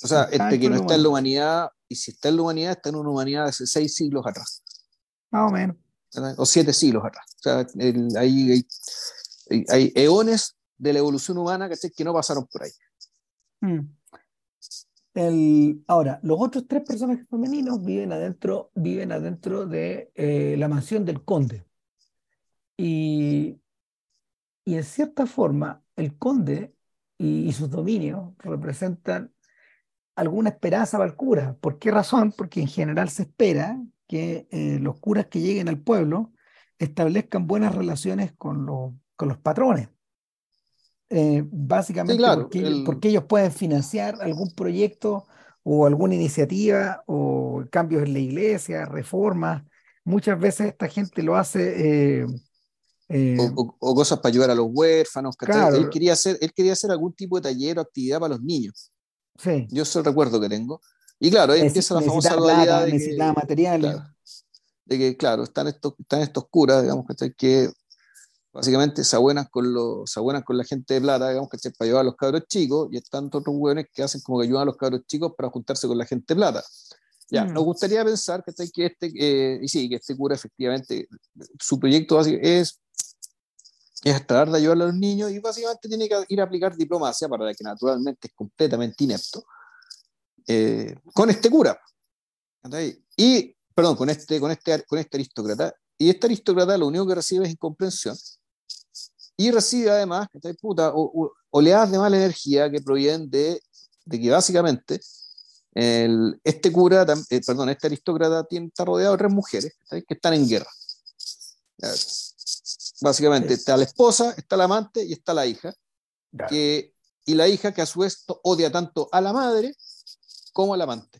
O sea, este que no está en la humanidad y si está en la humanidad, está en una humanidad de hace seis siglos atrás. Más o menos. O siete siglos atrás. O sea, hay, hay, eones de la evolución humana que no pasaron por ahí. Mm. El, ahora, los otros tres personajes femeninos viven adentro, viven adentro de eh, la mansión del conde. Y, y en cierta forma, el conde y, y sus dominios representan alguna esperanza para el cura. ¿Por qué razón? Porque en general se espera que eh, los curas que lleguen al pueblo establezcan buenas relaciones con, los, con los patrones. Eh, básicamente porque, porque, ellos pueden financiar algún proyecto o alguna iniciativa o cambios en la iglesia, reformas. Muchas veces esta gente lo hace... Eh, o, cosas para ayudar a los huérfanos. Él, quería hacer, él quería hacer algún tipo de taller o actividad para los niños. Yo es el recuerdo que tengo. Y claro, ahí empieza la famosa dualidad de que, materiales. de que, claro, están estos, están estos curas, digamos, que básicamente se abuenan con, los, se con la gente de plata, digamos, que para ayudar a los cabros chicos, y están otros hueones que hacen como que ayudan a los cabros chicos para juntarse con la gente de plata. Ya, mm. nos gustaría pensar que, que este, eh, y sí, que este cura efectivamente, su proyecto es es tratar de ayudar a los niños y básicamente tiene que ir a aplicar diplomacia para la que naturalmente es completamente inepto eh, con este cura. Y perdón con este con este con este aristócrata. Y este aristócrata lo único que recibe es incomprensión. Y recibe además puta, oleadas de mala energía que provienen de, de que básicamente el, este cura, eh, perdón, este aristócrata tiene, está rodeado de tres mujeres que están en guerra. Básicamente está la esposa, está la amante y está la hija. Que, y la hija que a su vez odia tanto a la madre como al amante.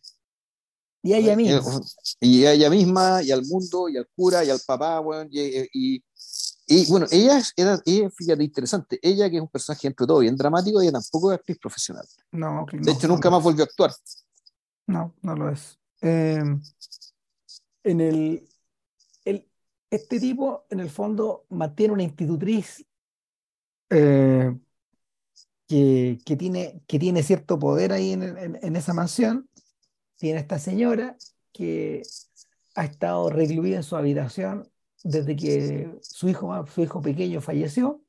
Y a ella misma. Y a ella misma, y al mundo, y al cura, y al papá, bueno, y, y, bueno, ella es, era, fíjate, interesante. Ella, que es un personaje entre todo bien dramático, ella tampoco es actriz profesional. No, de hecho, nunca más volvió a actuar. No, no lo es. Eh, en el, este tipo, en el fondo, mantiene una institutriz eh, que, tiene, cierto poder ahí en, esa mansión. Tiene esta señora que ha estado recluida en su habitación desde que su hijo, su hijo pequeño falleció.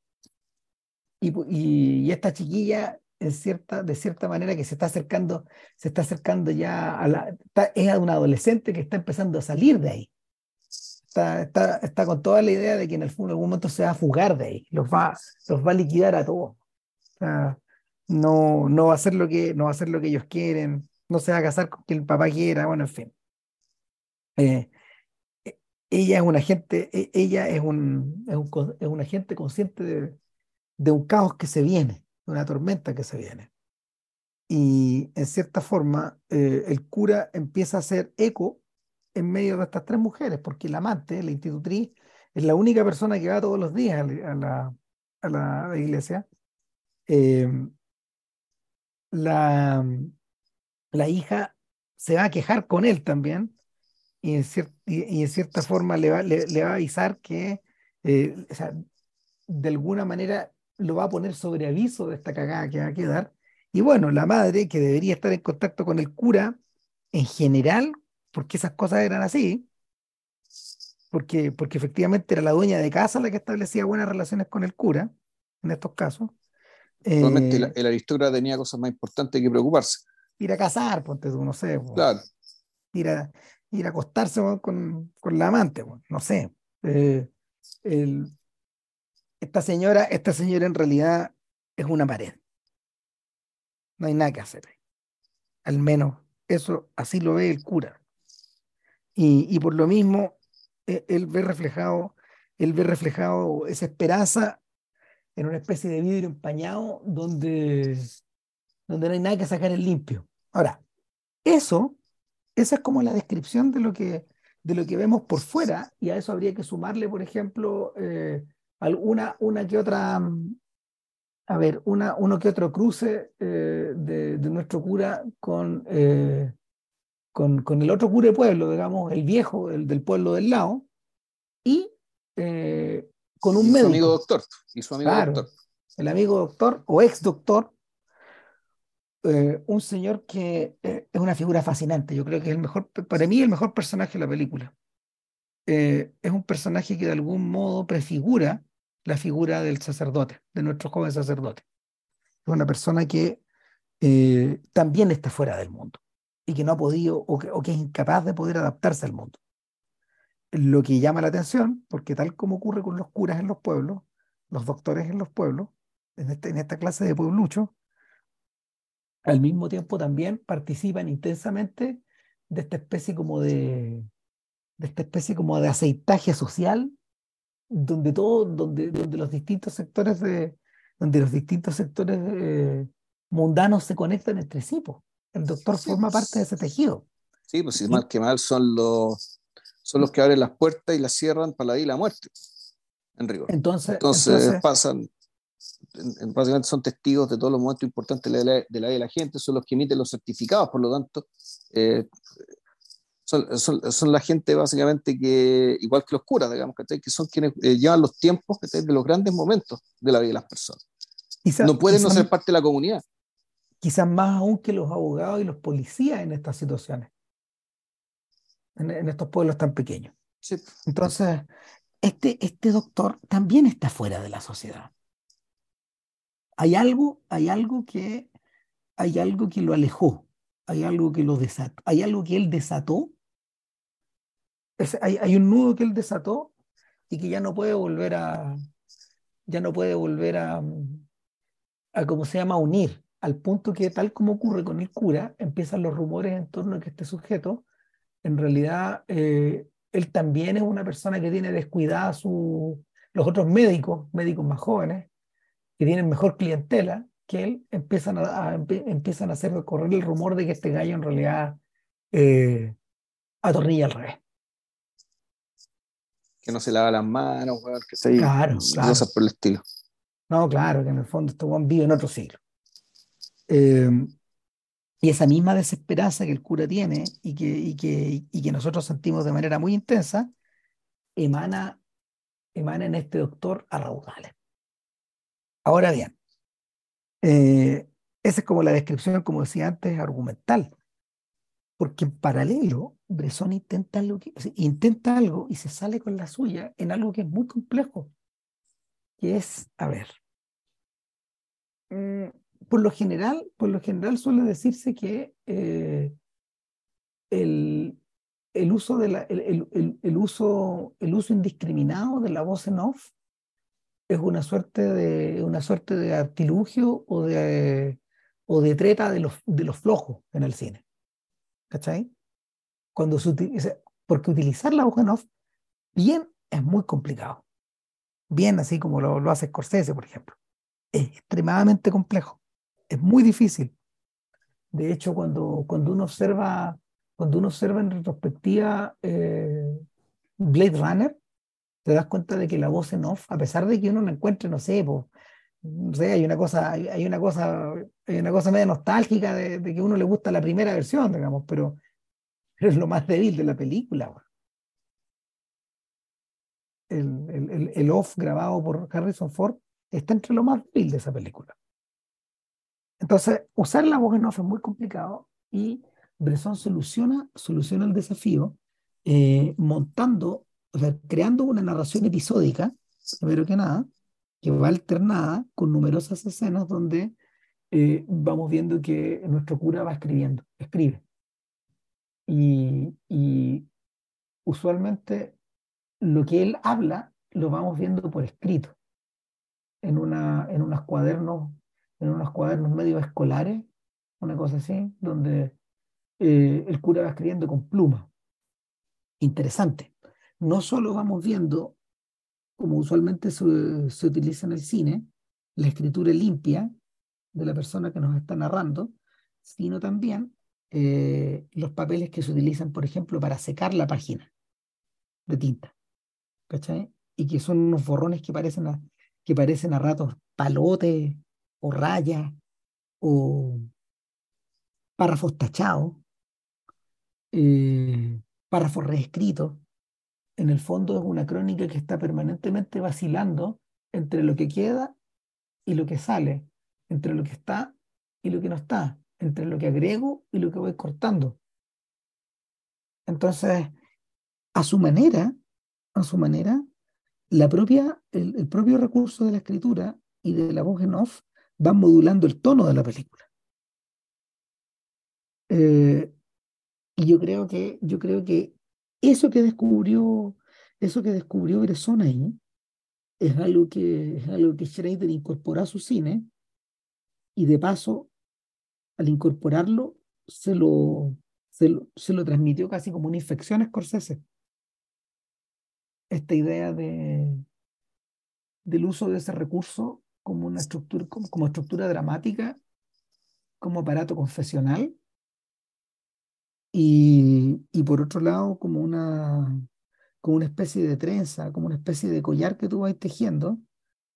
Y, esta chiquilla, de cierta manera, que se está acercando, se está acercando ya a la. es una adolescente que está empezando a salir de ahí está, está, con toda la idea de que en, el, en algún momento se va a fugar de ahí, los va, los va a liquidar a todos. no, no, va a hacer lo que, no va a hacer lo que ellos quieren, no se va a casar con quien el papá quiera, bueno, en fin. Eh, e, ella es una gente, e, ella es un, es un, es un agente consciente de, de, un caos que se viene, de una tormenta que se viene. Y en cierta forma, eh, el cura empieza a hacer eco en medio de estas tres mujeres, porque la amante, la institutriz, es la única persona que va todos los días a la, iglesia. Eh, la, la hija se va a quejar con él también y en, y, en cierta forma le va, le, va a avisar que eh, o sea, de alguna manera lo va a poner sobre aviso de esta cagada que va a quedar. Y bueno, la madre, que debería estar en contacto con el cura, en general, porque esas cosas eran así, porque, porque efectivamente era la dueña de casa la que establecía buenas relaciones con el cura, en estos casos. Realmente el, eh, aristócrata tenía cosas más importantes que preocuparse. Ir a cazar, ponte tú, no sé. Claro. Ir a, ir a acostarse con, con, la amante, no sé. Eh, el, esta señora, esta señora en realidad es una pared. No hay nada que hacer. Al menos eso así lo ve el cura. Y, por lo mismo, e, él ve reflejado, él ve reflejado esa esperanza en una especie de vidrio empañado donde, donde no hay nada que sacar en limpio. Ahora, eso, esa es como la descripción de lo que, de lo que vemos por fuera, y a eso habría que sumarle, por ejemplo, eh, alguna, una que otra, a ver, una, uno que otro cruce eh, de, de, nuestro cura con, eh, con, con, el otro cura de pueblo, digamos, el viejo, el del pueblo del lado, y eh, con un y médico. Su amigo doctor. Y su amigo claro, doctor. El amigo doctor o ex doctor, eh, un señor que eh, es una figura fascinante. Yo creo que es el mejor, para mí, el mejor personaje de la película. Eh, es un personaje que de algún modo prefigura la figura del sacerdote, de nuestro joven sacerdote. Es una persona que también está fuera del mundo y que no ha podido o que, es incapaz de poder adaptarse al mundo lo que llama la atención, porque tal como ocurre con los curas en los pueblos, los doctores en los pueblos, en, este, esta clase de pueblucho, al mismo tiempo también participan intensamente de esta especie como de, de esta especie como de aceitaje social, donde todo, donde, los distintos sectores de, donde los distintos sectores eh, mundanos se conectan entre sí. El doctor sí, forma parte de ese tejido. Sí, pues si mal que mal son los son los que abren las puertas y las cierran para la vida y la muerte, en rigor. Entonces, entonces, entonces pasan, en, básicamente son testigos de todos los momentos importantes de la, de la vida de la gente, son los que emiten los certificados, por lo tanto, eh, son, son, son, la gente básicamente que, igual que los curas, digamos, que son quienes eh, llevan los tiempos de los grandes momentos de la vida de las personas. Quizá, no pueden quizá, no ser parte de la comunidad. Quizás más aún que los abogados y los policías en estas situaciones en, en estos pueblos tan pequeños. Sí. Entonces, este, este doctor también está fuera de la sociedad. Hay algo, hay algo que, hay algo que lo alejó, hay algo que lo desató, hay algo que él desató, es, hay, hay un nudo que él desató y que ya no puede volver a, ya no puede volver a, a ¿cómo se llama?, unir, al punto que tal como ocurre con el cura, empiezan los rumores en torno a que este sujeto en realidad eh, él también es una persona que tiene descuidada su, los otros médicos, médicos más jóvenes, que tienen mejor clientela que él, empiezan a, a empiezan a hacer correr el rumor de que este gallo en realidad eh, atornilla al revés. Que no se lava las manos, que ahí, claro, claro. cosas por el estilo. No, claro, que en el fondo este vive en otro siglo. Eh, y esa misma desesperanza que el cura tiene y que, y que, y que nosotros sentimos de manera muy intensa, emana, emana en este doctor a raudales. Ahora bien, eh, esa es como la descripción, como decía antes, argumental. Porque en paralelo, Bresson intenta algo, que, intenta algo y se sale con la suya en algo que es muy complejo, que es, a ver, mmm, por lo general, por lo general suele decirse que eh, el, el, uso de el, el, uso, el uso indiscriminado de la voz en off es una suerte de, una suerte de artilugio o de, o de treta de los, de los flojos en el cine. ¿Cachai? Cuando se porque utilizar la voz en off bien es muy complicado. Bien, así como lo, lo hace Scorsese, por ejemplo. Es extremadamente complejo es muy difícil. De hecho, cuando, cuando uno observa, cuando uno observa en retrospectiva eh, Blade Runner, te das cuenta de que la voz en off, a pesar de que uno la encuentre, no sé, no sé, hay una cosa, hay, una cosa, hay una cosa media nostálgica de, de, que uno le gusta la primera versión, digamos, pero, pero es lo más débil de la película. El, el, el, off grabado por Harrison Ford está entre lo más débil de esa película. Entonces, usar la voz en off es muy complicado y Bresson soluciona, soluciona el desafío eh, montando, o sea, creando una narración episódica, primero que nada, que va alternada con numerosas escenas donde eh, vamos viendo que nuestro cura va escribiendo, escribe. Y, y usualmente lo que él habla lo vamos viendo por escrito. en, una, en unos cuadernos, en unos cuadernos medio escolares, una cosa así, donde eh, el cura va escribiendo con pluma. Interesante. No solo vamos viendo, como usualmente se, se utiliza en el cine, la escritura limpia de la persona que nos está narrando, sino también eh, los papeles que se utilizan, por ejemplo, para secar la página de tinta. ¿Cachai? Y que son unos borrones que parecen a, que parecen a ratos palotes o rayas o párrafos tachados, eh, párrafos reescritos. En el fondo es una crónica que está permanentemente vacilando entre lo que queda y lo que sale, entre lo que está y lo que no está, entre lo que agrego y lo que voy cortando. Entonces, a su manera, a su manera, la propia, el, propio recurso de la escritura y de la voz en off van modulando el tono de la película. Eh, y yo creo que, yo creo que eso que descubrió, eso que descubrió Bresson ahí, es algo que, es algo que Schrader incorporó a su cine y de paso, al incorporarlo, se lo, se lo, se lo transmitió casi como una infección a Scorsese esta idea de, del uso de ese recurso como una estructura, como, estructura dramática, como aparato confesional, y, y, por otro lado como una, como una especie de trenza, como una especie de collar que tú vas tejiendo,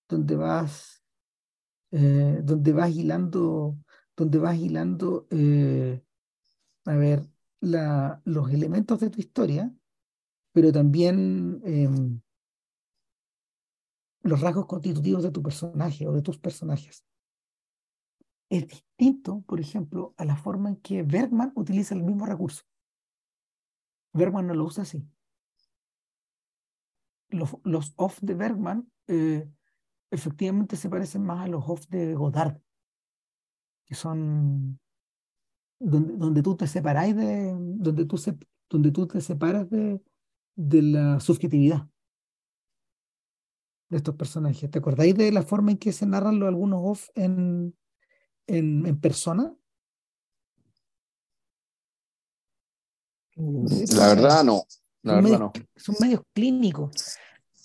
donde vas, eh, donde vas hilando, donde vas hilando, eh, a ver, la, los elementos de tu historia pero también em, los rasgos constitutivos de tu personaje o de tus personajes. Es distinto, por ejemplo, a la forma en que Bergman utiliza el mismo recurso. Bergman no lo usa así. Los, los off de Bergman eh, efectivamente se parecen más a los off de Godard, que son donde, donde tú te separáis de, donde tú, se, donde tú te separas de, de la subjetividad de estos personajes. ¿Te acordáis de la forma en que se narran los algunos off en, en, en persona? La verdad no. La son, verdad medios, no. son medios clínicos.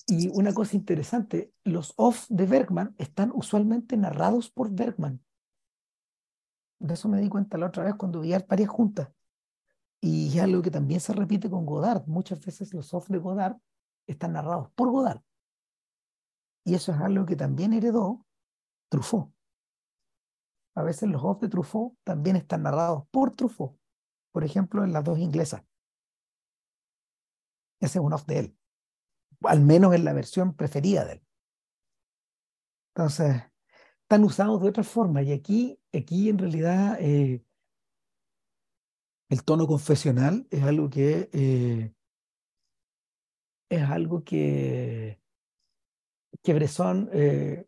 Y una cosa interesante, los off de Bergman están usualmente narrados por Bergman. De eso me di cuenta la otra vez cuando vi varias juntas. Y es algo que también se repite con Godard. Muchas veces los off de Godard están narrados por Godard. Y eso es algo que también heredó Truffaut. A veces los off de Truffaut también están narrados por Truffaut. Por ejemplo, en las dos inglesas. Ese es un off de él. Al menos en la versión preferida de él. Entonces, están usados de otra forma. Y aquí, aquí en realidad, eh, el tono confesional es algo que eh, es algo que, que Bresson eh,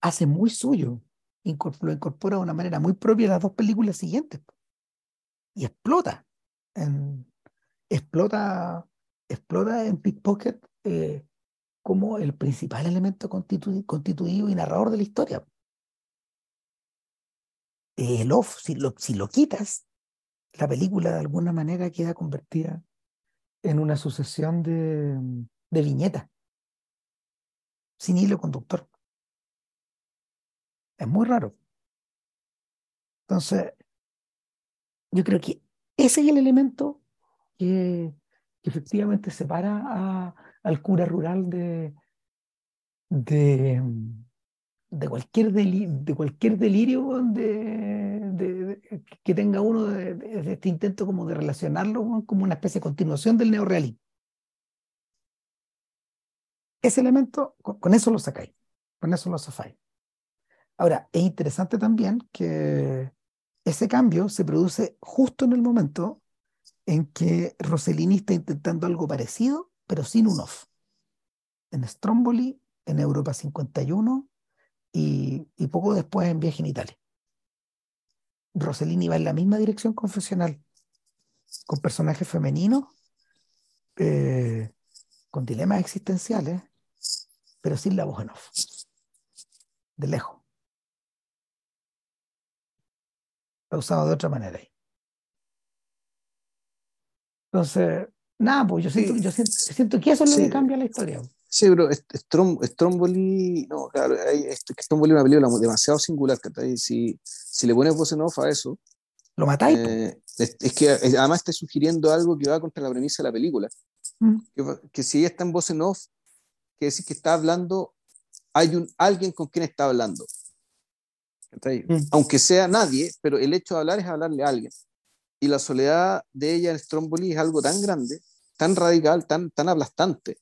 hace muy suyo, lo incorpora de una manera muy propia a las dos películas siguientes y explota, en, explota, explota en Pickpocket eh, como el principal elemento constitutivo y narrador de la historia. El off, si lo, si lo quitas, la película de alguna manera queda convertida en una sucesión de, de viñetas, sin hilo conductor. Es muy raro. Entonces, yo creo que ese es el elemento que, efectivamente separa al cura rural de, de cualquier delirio de, que tenga uno de, este intento como de relacionarlo como una especie de continuación del neorealismo. Ese elemento, con, eso lo sacáis, con eso lo safáis. Ahora, es interesante también que ese cambio se produce justo en el momento en que Rossellini está intentando algo parecido, pero sin un off. En Stromboli, en Europa 51, y, poco después en Viaje en Italia. Rossellini va en la misma dirección confesional, con personajes femeninos, eh, con dilemas existenciales, pero sin la voz en off. de lejos. Está usado de otra manera ahí. Entonces, nada, pues yo siento, yo siento, que eso es lo que cambia la historia. Sí, pero Stromboli, no, claro, Stromboli es una película demasiado singular, que si, si le pones voz en off a eso, lo matáis. Eh, es, que además está sugiriendo algo que va contra la premisa de la película. Mm. Que, si ella está en voz en off, quiere decir que está hablando, hay un, alguien con quien está hablando. Mm. Aunque sea nadie, pero el hecho de hablar es hablarle a alguien. Y la soledad de ella en Stromboli es algo tan grande, tan radical, tan, tan aplastante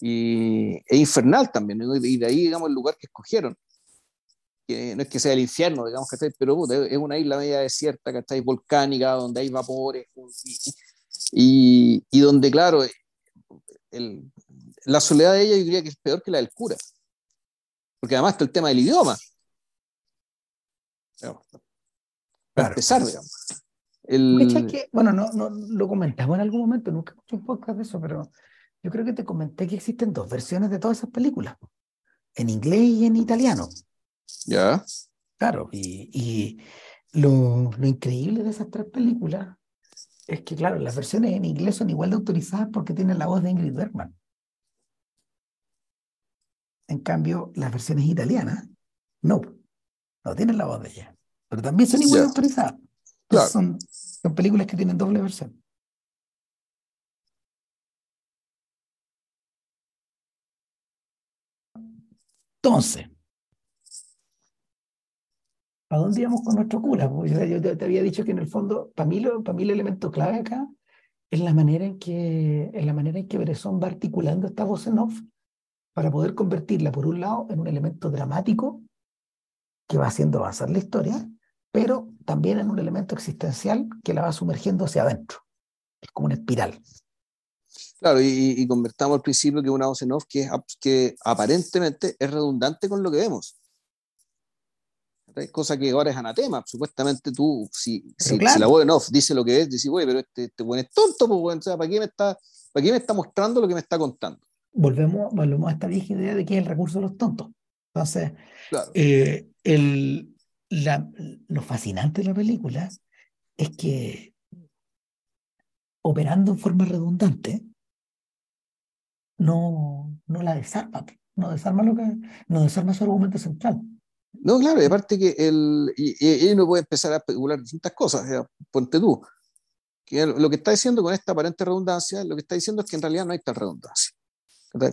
y, e infernal también. Y de ahí, digamos, el lugar que escogieron que no es que sea el infierno, digamos, que pero es una isla media desierta, que está volcánica, donde hay vapores, y, y, donde, claro, el, la soledad de ella yo diría que es peor que la del cura, porque además está el tema del idioma. Para empezar, digamos. El... Que, bueno, no, no, lo comentamos en algún momento, nunca escuché un podcast de eso, pero yo creo que te comenté que existen dos versiones de todas esas películas, en inglés y en italiano. Ya. Claro, y, y lo, lo, increíble de esas tres películas es que, claro, las versiones en inglés son igual de autorizadas porque tienen la voz de Ingrid Bergman. En cambio, las versiones italianas, no, no tienen la voz de ella, pero también son igual de autorizadas. Claro. Son, son películas que tienen doble versión. Entonces, ¿a dónde íbamos con nuestro cura? yo, te, había dicho que en el fondo, para mí, para mí el elemento clave acá es la manera en que, es la manera en que Bresson va articulando esta voz en off para poder convertirla, por un lado, en un elemento dramático que va haciendo avanzar la historia, pero también en un elemento existencial que la va sumergiendo hacia adentro. Es como una espiral. Claro, y, convertamos al principio que una voz en off que, que aparentemente es redundante con lo que vemos cosa que ahora es anatema. Supuestamente tú, si, si, la voz en off dice lo que es, dices, güey, pero este, este buen es tonto, pues, ¿para, qué me está, ¿para qué me está mostrando lo que me está contando? Volvemos, volvemos a esta vieja idea de que es el recurso de los tontos. Entonces, eh, el, la, lo fascinante de la película es que operando en forma redundante, no, no la desarma, no desarma lo que, no desarma su argumento central. No, claro, y aparte que el, y, uno puede empezar a especular distintas cosas, ponte tú, que lo que está diciendo con esta aparente redundancia, lo que está diciendo es que en realidad no hay tal redundancia.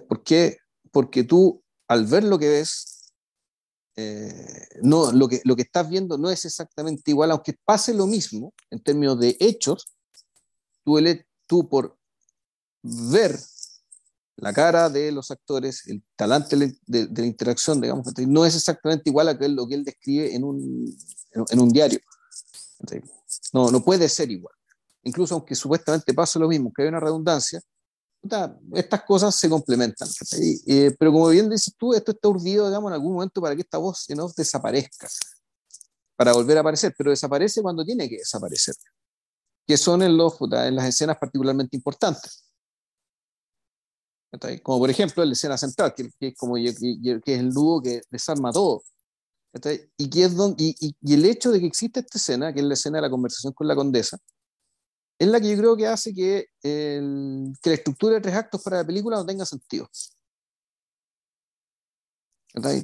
¿Por qué? Porque tú, al ver lo que ves, eh, no, lo, que, lo que estás viendo no es exactamente igual, aunque pase lo mismo en términos de hechos, tú, tú por ver la cara de los actores, el talante de, la interacción, digamos, no es exactamente igual a lo que él describe en un, en un diario. No, no puede ser igual. Incluso aunque supuestamente pase lo mismo, que hay una redundancia, estas cosas se complementan. Eh, pero como bien dices tú, esto está urdido, digamos, en algún momento para que esta voz no desaparezca, para volver a aparecer, pero desaparece cuando tiene que desaparecer, que son en, los, en las escenas particularmente importantes. Como por ejemplo la escena central, que, es, como, que es el dúo que desarma todo. Y, que es y, y, el hecho de que existe esta escena, que es la escena de la conversación con la condesa, es la que yo creo que hace que, el, que la estructura de tres actos para la película no tenga sentido.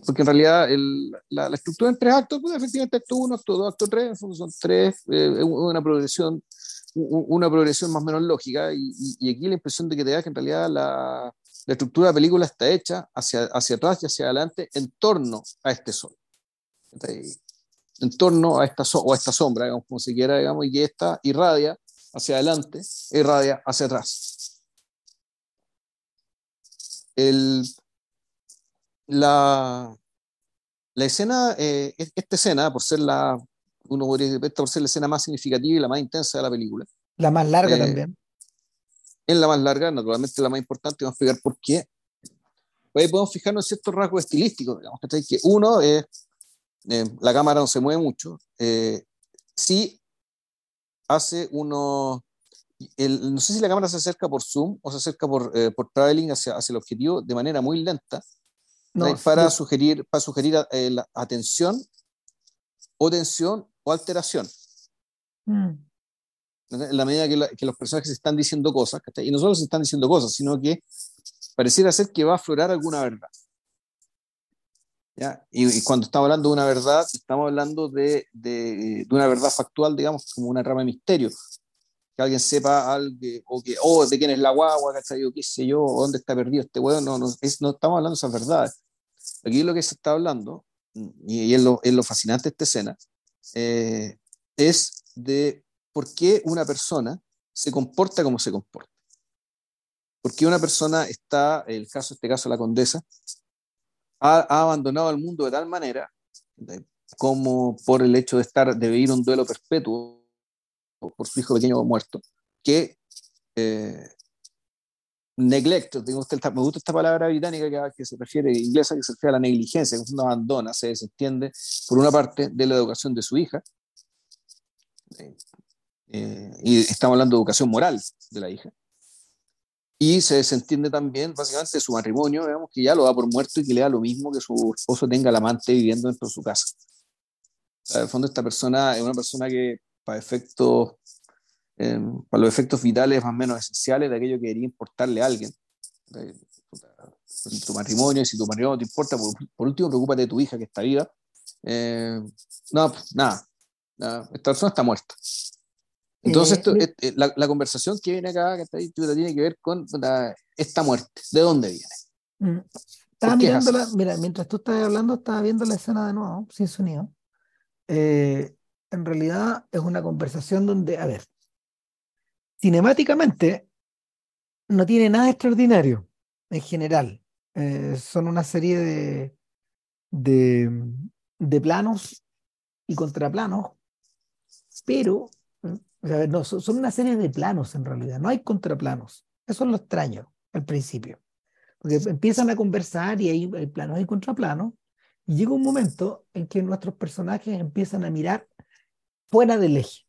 Porque en realidad el, la, la, estructura en tres actos, pues efectivamente acto uno, acto dos, acto tres, son tres, eh, una progresión una progresión más o menos lógica y, y, aquí la impresión de que te da que en realidad la, la, estructura de la película está hecha hacia, hacia atrás y hacia adelante en torno a este sol. En torno a esta, o a esta sombra, digamos, como se quiera, digamos, y esta irradia hacia adelante, irradia hacia atrás. El, la, la escena, eh, esta escena, por ser la, uno podría decir, por ser la escena más significativa y la más intensa de la película. La más larga eh, también. Es la más larga, naturalmente la más importante, vamos a explicar por qué. Pues podemos fijarnos en ciertos rasgos estilísticos, digamos, que uno es, eh, la cámara no se mueve mucho, sí hace uno, el, no sé si la cámara se acerca por zoom o se acerca por, por traveling hacia, hacia el objetivo de manera muy lenta, para, sugerir, para sugerir eh, la atención o tensión o alteración. Mm. En la medida que, que, los personajes están diciendo cosas, y no solo se están diciendo cosas, sino que pareciera ser que va a aflorar alguna verdad. ¿Ya? Y, cuando estamos hablando de una verdad, estamos hablando de, de, de, una verdad factual, digamos, como una rama de misterio. Que alguien sepa algo, o que, oh, de quién es la guagua, ¿cachai? O qué sé yo, dónde está perdido este huevo, no, no, es, no estamos hablando de esas verdades. Aquí lo que se está hablando, y es lo, es lo fascinante de esta escena, eh, es de por qué una persona se comporta como se comporta. ¿Por qué una persona está, el caso, este caso la condesa, ha, abandonado el mundo de tal manera como por el hecho de estar, de vivir un duelo perpetuo por su hijo pequeño muerto, que eh, neglect, me gusta esta palabra británica que, que, se refiere, inglesa, que se refiere a la negligencia, que uno abandona, se desentiende, por una parte, de la educación de su hija, eh, eh, y estamos hablando de educación moral de la hija, y se desentiende también, básicamente, de su matrimonio, digamos, que ya lo da por muerto y que le da lo mismo que su esposo tenga al amante viviendo dentro de su casa. en el fondo, esta persona es una persona que, para efectos Em, para los efectos vitales más o menos esenciales de aquello que debería importarle a alguien. tu matrimonio, si tu matrimonio no te importa, por, último, preocúpate de tu hija que está viva. Em, no, pues, nada, esta persona está muerta. Entonces, eh, eh, la, la, conversación que viene acá que está ahí, tiene que ver con esta muerte. ¿De dónde viene? Mm. Estaba mirándola, mira, mientras tú estabas hablando, estaba viendo la escena de nuevo, sin sonido. Eh, en realidad es una conversación donde, a ver, cinemáticamente no tiene nada extraordinario en general. Eh, son una serie de, de, planos y contraplanos, pero no, son una serie de planos en realidad, no hay contraplanos. Eso es lo extraño al principio. Porque empiezan a conversar y hay, hay planos y contraplanos, y llega un momento en que nuestros personajes empiezan a mirar fuera del eje.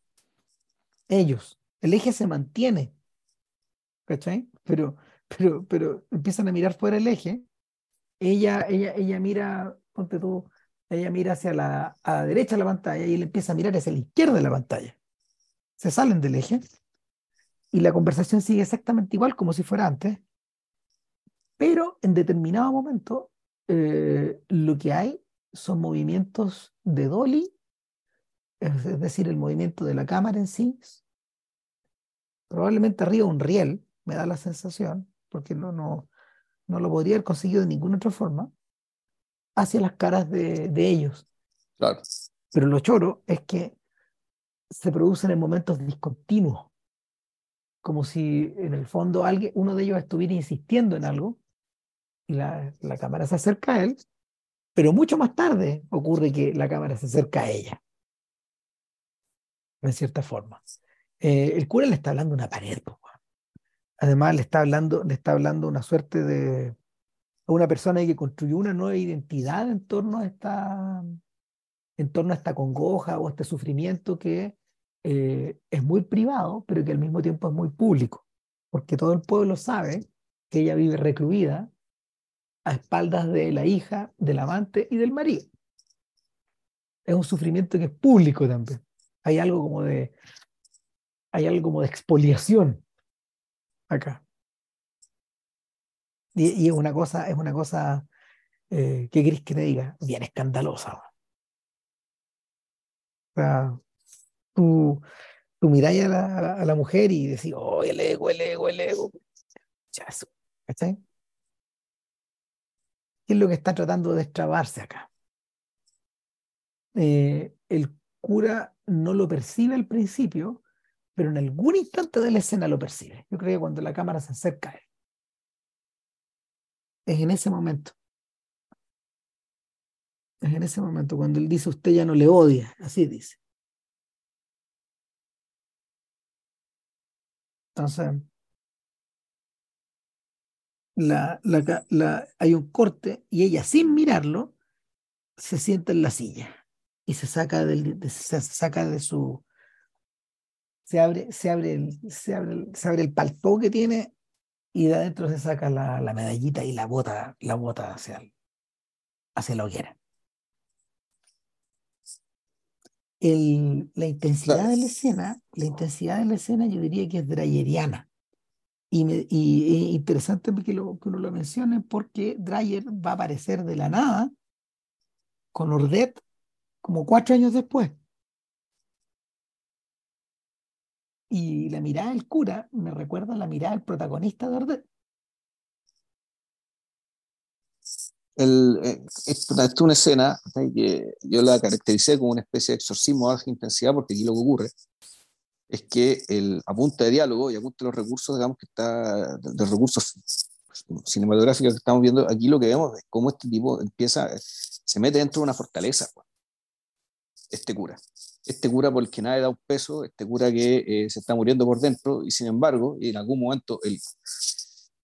Ellos, el eje se mantiene, ¿cachai? Pero, pero, pero empiezan a mirar fuera del eje. Ella, ella, ella mira, ponte tú, ella mira hacia la, a la derecha de la pantalla y él empieza a mirar hacia la izquierda de la pantalla. Se salen del eje y la conversación sigue exactamente igual como si fuera antes, pero en determinado momento eh, lo que hay son movimientos de dolly, es decir, el movimiento de la cámara en sí, probablemente arriba un riel, me da la sensación, porque no, no, no lo podría haber conseguido de ninguna otra forma, hacia las caras de, de ellos. Claro. Pero lo choro es que se producen en momentos discontinuos, como si en el fondo alguien, uno de ellos estuviera insistiendo en algo y la, la cámara se acerca a él, pero mucho más tarde ocurre que la cámara se acerca a ella, en cierta forma. Eh, el cura le está hablando una pared. Además, le está hablando, le está hablando una suerte de una persona que construyó una nueva identidad en torno a esta, en torno a esta congoja o este sufrimiento que eh, es muy privado, pero que al mismo tiempo es muy público, porque todo el pueblo sabe que ella vive recluida a espaldas de la hija, del amante y del marido. Es un sufrimiento que es público también. Hay algo como de, hay algo como de expoliación acá. Y, es una cosa, es una cosa, eh, ¿qué querés que te diga? Bien escandalosa. Sea, tú, tú miráis a la, a la, mujer y decís, oh, el ego, el ego, el ego. ¿Cachai? ¿Qué es lo que está tratando de extrabarse acá? Eh, el cura no lo percibe al principio, pero en algún instante de la escena lo percibe. Yo creo que cuando la cámara se acerca a él. Es en ese momento. Es en ese momento cuando él dice, usted ya no le odia, así dice. Entonces, la, la, hay un corte y ella sin mirarlo se sienta en la silla y se saca, del, se saca de su se abre, se abre, el, se abre, se abre el palto que tiene y de adentro se saca la, la, medallita y la bota, la bota hacia hacia la hoguera. El, la intensidad de la escena, la intensidad de la escena yo diría que es drayeriana. Y, me, y, interesante que, lo, que uno lo mencione porque Dreyer va a aparecer de la nada con Ordet como cuatro años después. Y la mirada del cura me recuerda a la mirada del protagonista de Ordet. El, eh, es una escena que yo la caractericé como una especie de exorcismo de baja intensidad porque aquí lo que ocurre es que el, apunta de diálogo y apunta de los recursos, digamos que está, de, recursos cinematográficos que estamos viendo, aquí lo que vemos es cómo este tipo empieza, se mete dentro de una fortaleza, este cura. Este cura por el que nadie da un peso, este cura que eh, se está muriendo por dentro y sin embargo, en algún momento, el,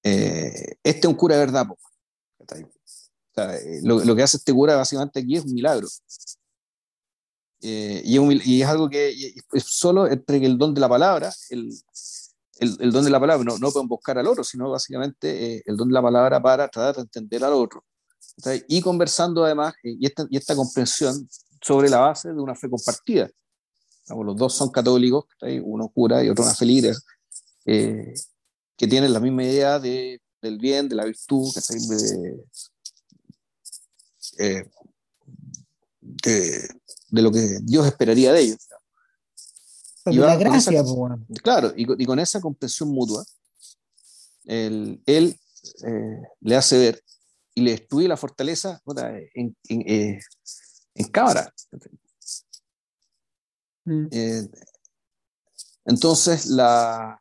eh, este es un cura de verdad. Eh, lo, lo, que hace este cura básicamente aquí es un milagro. Eh, y, es algo que es solo entre el don de la palabra, el, el, don de la palabra, no, no pueden buscar al otro, sino básicamente eh, el don de la palabra para tratar de entender al otro. Y conversando además, eh, y, esta, y esta comprensión sobre la base de una fe compartida. los dos son católicos, uno cura y otro una feligres, que tienen la misma idea de, del bien, de la virtud, de, de, de lo que Dios esperaría de ellos. Y la gracia, claro, y, con esa comprensión mutua, él, él eh, le hace ver y le destruye la fortaleza en, en, eh, en cámara. Mm. Eh, entonces, la,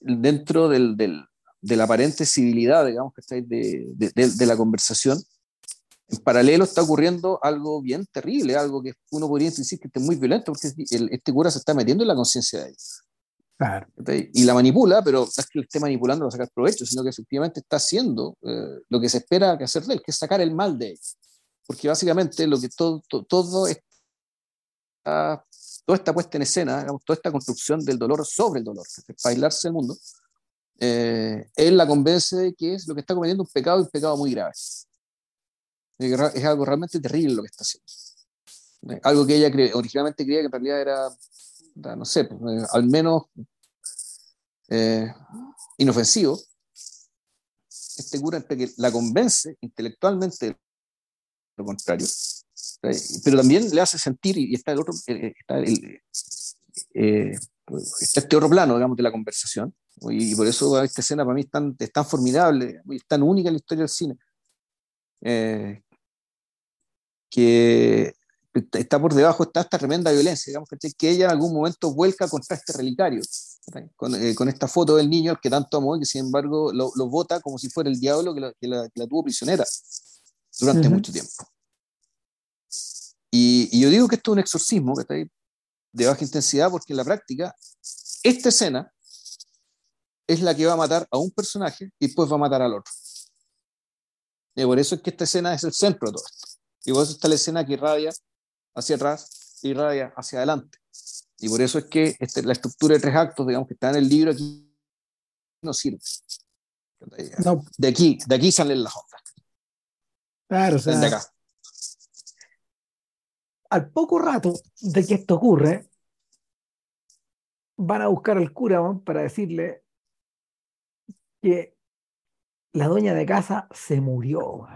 dentro del, del, de la aparente civilidad, digamos, que de, de, de, la conversación, en paralelo está ocurriendo algo bien terrible, algo que uno podría decir que es muy violento, porque este cura se está metiendo en la conciencia de ellos. Claro. Y la manipula, pero no es que le esté manipulando para sacar provecho, sino que efectivamente está haciendo eh, lo que se espera que hacer de él, que es sacar el mal de ellos. Porque básicamente lo que todo, todo, todo esta, toda esta puesta en escena, toda esta construcción del dolor sobre el dolor, para bailarse el mundo, eh, él la convence de que es lo que está cometiendo un pecado y un pecado muy grave es algo realmente terrible lo que está haciendo. Algo que ella originalmente creía que en realidad era, no sé, pues, eh, al menos eh, inofensivo. Este cura entre que la convence intelectualmente de lo contrario, pero también le hace sentir, y está el otro, eh, está, el, está este otro plano, digamos, de la conversación, y, por eso esta escena para mí es tan, es tan formidable, es tan única en la historia del cine, eh, que está por debajo, está esta tremenda violencia, digamos, que ella en algún momento vuelca contra este relicario, con, eh, con, esta foto del niño que tanto amó y que sin embargo lo, lo vota como si fuera el diablo que la, que la, que la tuvo prisionera durante mucho tiempo. Y, y, yo digo que esto es un exorcismo que está ahí de baja intensidad porque en la práctica esta escena es la que va a matar a un personaje y después va a matar al otro. Y por eso es que esta escena es el centro de todo esto. Y por eso está la escena que irradia hacia atrás y irradia hacia adelante. Y por eso es que este, la estructura de tres actos, digamos, que está en el libro aquí, no sirve. De aquí, de aquí salen las ondas. Claro, o sea, de acá. Al poco rato de que esto ocurre, van a buscar al cura para decirle que la dueña de casa se murió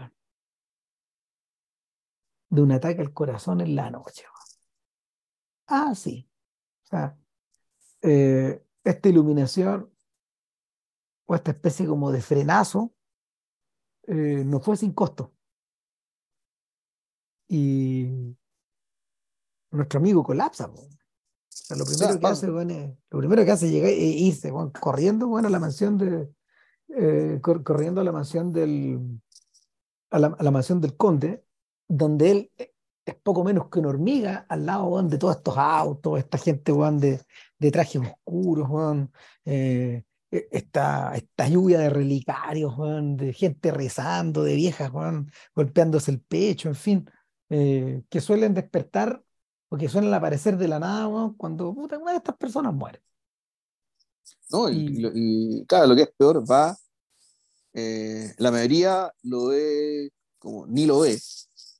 de un ataque al corazón en la noche. Ah, sí. O sea, eh, esta iluminación o esta especie como de frenazo eh, no fue sin costo. Y nuestro amigo colapsa. O sea, lo primero que hace, bueno, lo primero que hace es llegar e irse corriendo bueno, a la mansión de eh, corriendo a la mansión del a la, a la mansión del conde donde él eh, es poco menos que una hormiga al lado de todos estos autos, esta gente de, de trajes oscuros, eh, e, esta, esta, lluvia de relicarios, de gente rezando, de viejas golpeándose el pecho, en fin, eh, que suelen despertar o que suelen aparecer de la nada cuando una de estas personas muere. No, y, claro, lo que es peor, va, la mayoría lo ve como ni lo ve.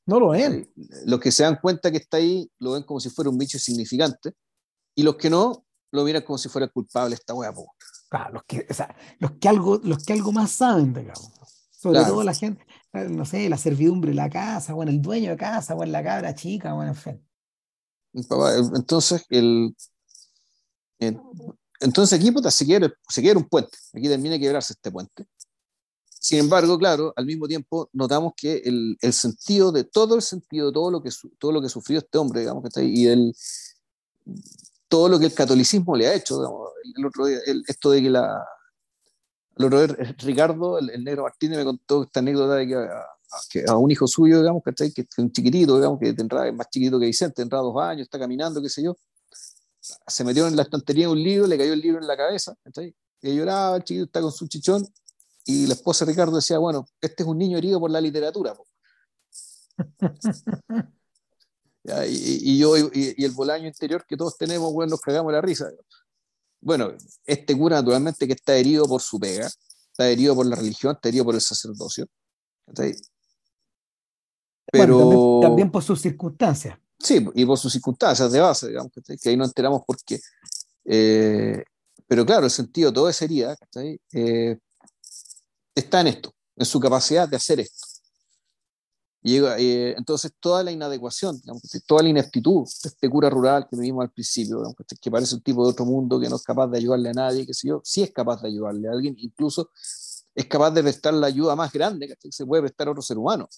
No lo ven. Los que se dan cuenta que está ahí lo ven como si fuera un bicho insignificante y los que no lo miran como si fuera culpable esta wea. Claro, los que, o sea, los que algo, los que algo más saben, digamos. Sobre todo la gente, no sé, la servidumbre de la casa, bueno, el dueño de casa, bueno, la cabra chica, bueno, en fin. Entonces, el, entonces aquí puta, se, quiere, se un puente, aquí termina de quebrarse este puente. Sin embargo, claro, al mismo tiempo notamos que el, el sentido de todo el sentido, todo lo que, todo lo que sufrió este hombre, digamos, que está ahí, y el, todo lo que el catolicismo le ha hecho, digamos, el otro día, esto de que la, el otro día, Ricardo, el, negro Martínez, me contó esta anécdota de que a, un hijo suyo, digamos, que, que un chiquitito, digamos, que tendrá, es más chiquito que Vicente, tendrá dos años, está caminando, qué sé yo, se metió en la estantería un libro, le cayó el libro en la cabeza, y lloraba, el chiquito está con su chichón, y la esposa de Ricardo decía, bueno, este es un niño herido por la literatura. y, yo y, el bolaño interior que todos tenemos, bueno, nos cagamos la risa. Bueno, este cura naturalmente que está herido por su pega, está herido por la religión, está herido por el sacerdocio. Pero también, por sus circunstancias. Sí, y por sus circunstancias de base, digamos, que ahí no enteramos por qué. Eh, pero claro, el sentido de toda esa herida eh, está en esto, en su capacidad de hacer esto. Y eh, entonces toda la inadecuación, toda la ineptitud de este cura rural que vimos al principio, que parece un tipo de otro mundo, que no es capaz de ayudarle a nadie, que sé yo, sí es capaz de ayudarle a alguien, incluso es capaz de prestar la ayuda más grande que se puede prestar a otro ser humano,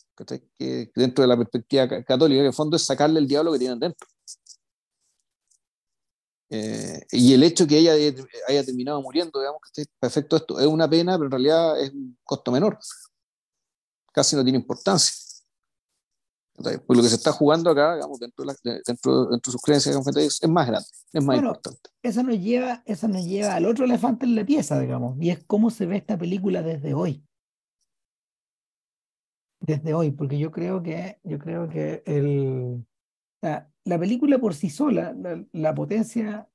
que dentro de la perspectiva católica, en el fondo es sacarle el diablo que tienen dentro. Eh, y el hecho que ella haya terminado muriendo, digamos, que esté perfecto esto, es una pena, pero en realidad es un costo menor. Casi no tiene importancia. pues lo que se está jugando acá, digamos, dentro de, dentro, de sus creencias, es más grande, es más importante. Eso nos, lleva, eso nos lleva al otro elefante en la pieza, digamos, y es cómo se ve esta película desde hoy. Desde hoy, porque yo creo que, yo creo que el, la película por sí sola, la, potencia,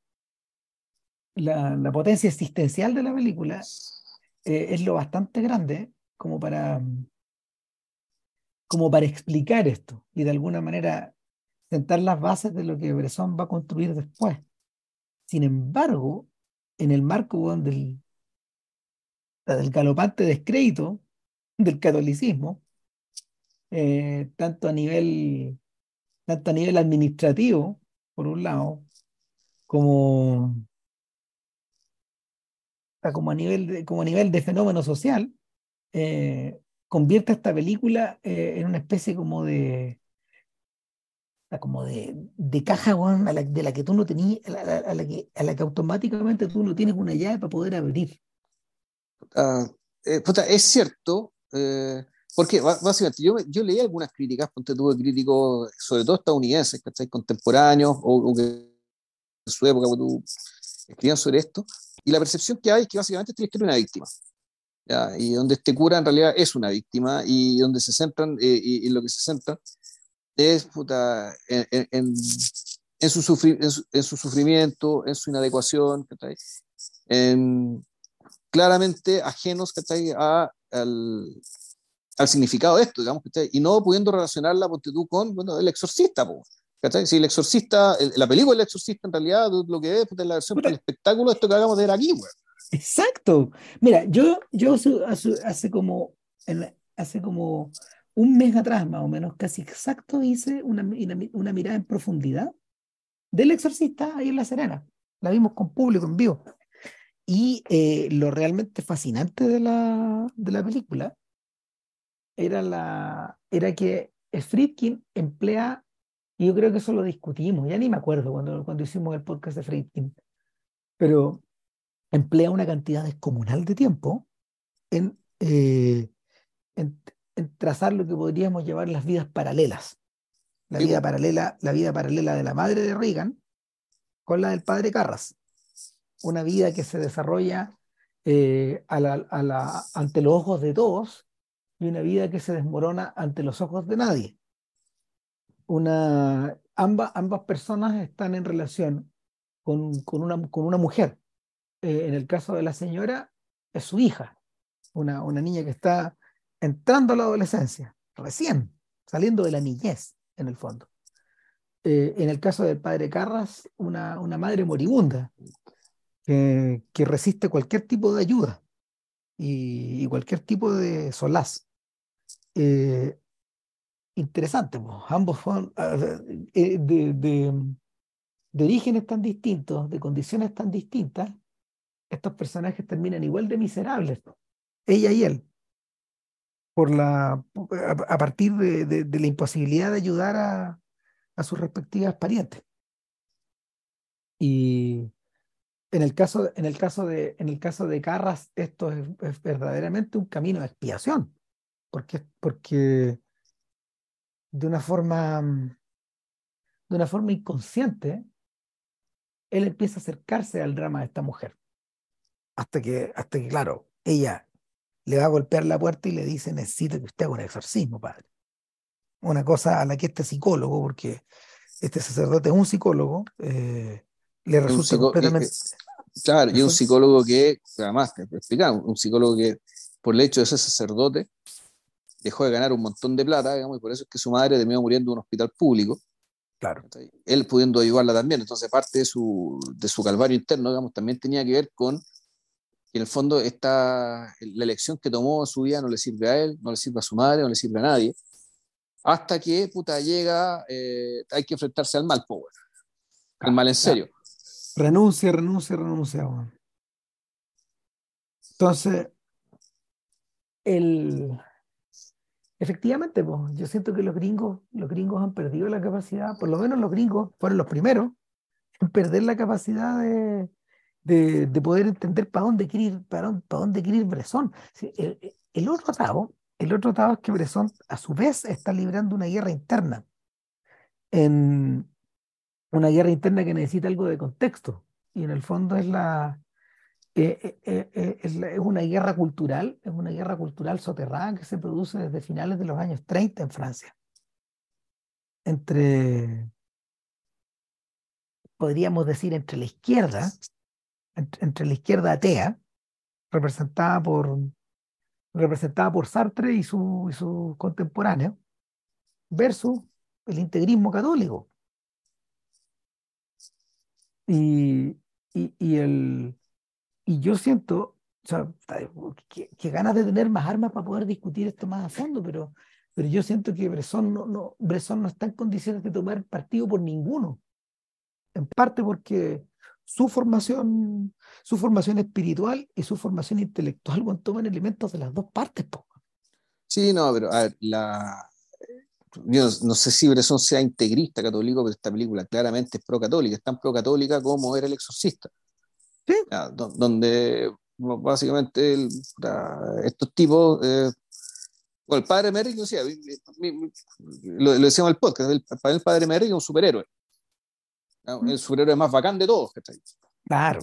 la, potencia existencial de la película eh, es lo bastante grande como para, como para explicar esto y de alguna manera sentar las bases de lo que Bresson va a construir después. Sin embargo, en el marco del, del galopante descrédito del catolicismo, eh, tanto a nivel tanto a nivel administrativo, por un lado, como, como, a, nivel de, como a nivel de fenómeno social, eh, convierte esta película eh, en una especie como de como de, de caja de la que tú no tenías, a la, que, a la que automáticamente tú no tienes una llave para poder abrir. Ah, eh, es cierto, porque básicamente yo, yo leí algunas críticas, ponte tuve críticos, sobre todo estadounidenses, ¿cachai? Contemporáneos o, que en su época cuando escribían sobre esto, y la percepción que hay es que básicamente tienes que ser una víctima. ¿ya? Y donde este cura en realidad es una víctima y donde se centran, eh, y, lo que se centra es puta, en, en, en, su sufri su, en, su sufrimiento, en su inadecuación, ¿cachai? claramente ajenos ¿cachai? A, al, al significado de esto, digamos, y no pudiendo relacionarla tú, con bueno, el exorcista. Si el exorcista, la película del exorcista en realidad lo que es, es la versión del espectáculo de esto que hagamos de ver aquí. Exacto. Mira, yo, yo hace, como, hace como un mes atrás, más o menos, casi exacto, hice una, una, mirada en profundidad del exorcista ahí en La Serena. La vimos con público en vivo. Y eh, lo realmente fascinante de la, de la película era, la, era que Friedkin emplea, y yo creo que eso lo discutimos, ya ni me acuerdo cuando, cuando hicimos el podcast de Friedkin, pero emplea una cantidad descomunal de tiempo en, eh, en, trazar lo que podríamos llamar las vidas paralelas. La vida, paralela, la vida paralela de la madre de Reagan con la del padre Carras. Una vida que se desarrolla eh, a la, a la, ante los ojos de todos y una vida que se desmorona ante los ojos de nadie. Una, ambas, ambas personas están en relación con, con, una, con una mujer. Eh, en el caso de la señora, es su hija, una, una niña que está entrando a la adolescencia, recién, saliendo de la niñez, en el fondo. Eh, en el caso del padre Carras, una, una madre moribunda que, que, resiste cualquier tipo de ayuda y, y cualquier tipo de solaz. Eh, interesante, ambos son eh, de, de, orígenes tan distintos, de condiciones tan distintas, estos personajes terminan igual de miserables, ella y él, por la, a, partir de, de, la imposibilidad de ayudar a, a sus respectivas parientes. Y en el caso, en el caso, de, en el caso de Carras, esto es, es verdaderamente un camino de expiación, porque, porque de una forma, de una forma inconsciente, él empieza a acercarse al drama de esta mujer. Hasta que, hasta que, claro, ella le va a golpear la puerta y le dice, necesito que usted haga un exorcismo, padre. Una cosa a la que este psicólogo, porque este sacerdote es un psicólogo, eh, le resulta completamente... claro, y un psicólogo que, además, explicamos, un psicólogo que por el hecho de ser sacerdote, dejó de ganar un montón de plata, digamos, y por eso es que su madre terminó muriendo en un hospital público. Claro. Él pudiendo ayudarla también. Entonces, parte de su, de su calvario interno, digamos, también tenía que ver con que en el fondo esta, la elección que tomó en su vida no le sirve a él, no le sirve a su madre, no le sirve a nadie. Hasta que, puta, llega, eh, hay que enfrentarse al mal, power. Al mal en serio. Renuncia, renuncia, renuncia. Entonces, el Efectivamente, pues, yo siento que los gringos, los gringos han perdido la capacidad, por lo menos los gringos fueron los primeros en perder la capacidad de, de, de poder entender para dónde quiere ir, para, quiere ir Bresson. El, otro atado, el otro es que Bresson a su vez está librando una guerra interna. En una guerra interna que necesita algo de contexto. Y en el fondo es la, eh, eh, eh, es, una guerra cultural, es una guerra cultural soterrada que se produce desde finales de los años 30 en Francia. Entre, podríamos decir, entre la izquierda, entre, la izquierda atea, representada por, representada por Sartre y su, y su contemporáneo, versus el integrismo católico. Y, y, y el, y yo siento, o sea, que, ganas de tener más armas para poder discutir esto más a fondo, pero, pero yo siento que Bresson no, no, Bresson no está en condiciones de tomar partido por ninguno. En parte porque su formación, su formación espiritual y su formación intelectual toman elementos de las dos partes. Po. Sí, no, pero a ver, la, yo no sé si Bresson sea integrista católico, pero esta película claramente es pro-católica, es tan pro-católica como era el exorcista donde básicamente estos tipos, eh, el padre Merrick, decía, lo, lo decíamos en el podcast, el, el padre Merrick es un superhéroe. El superhéroe más bacán de todos, Claro.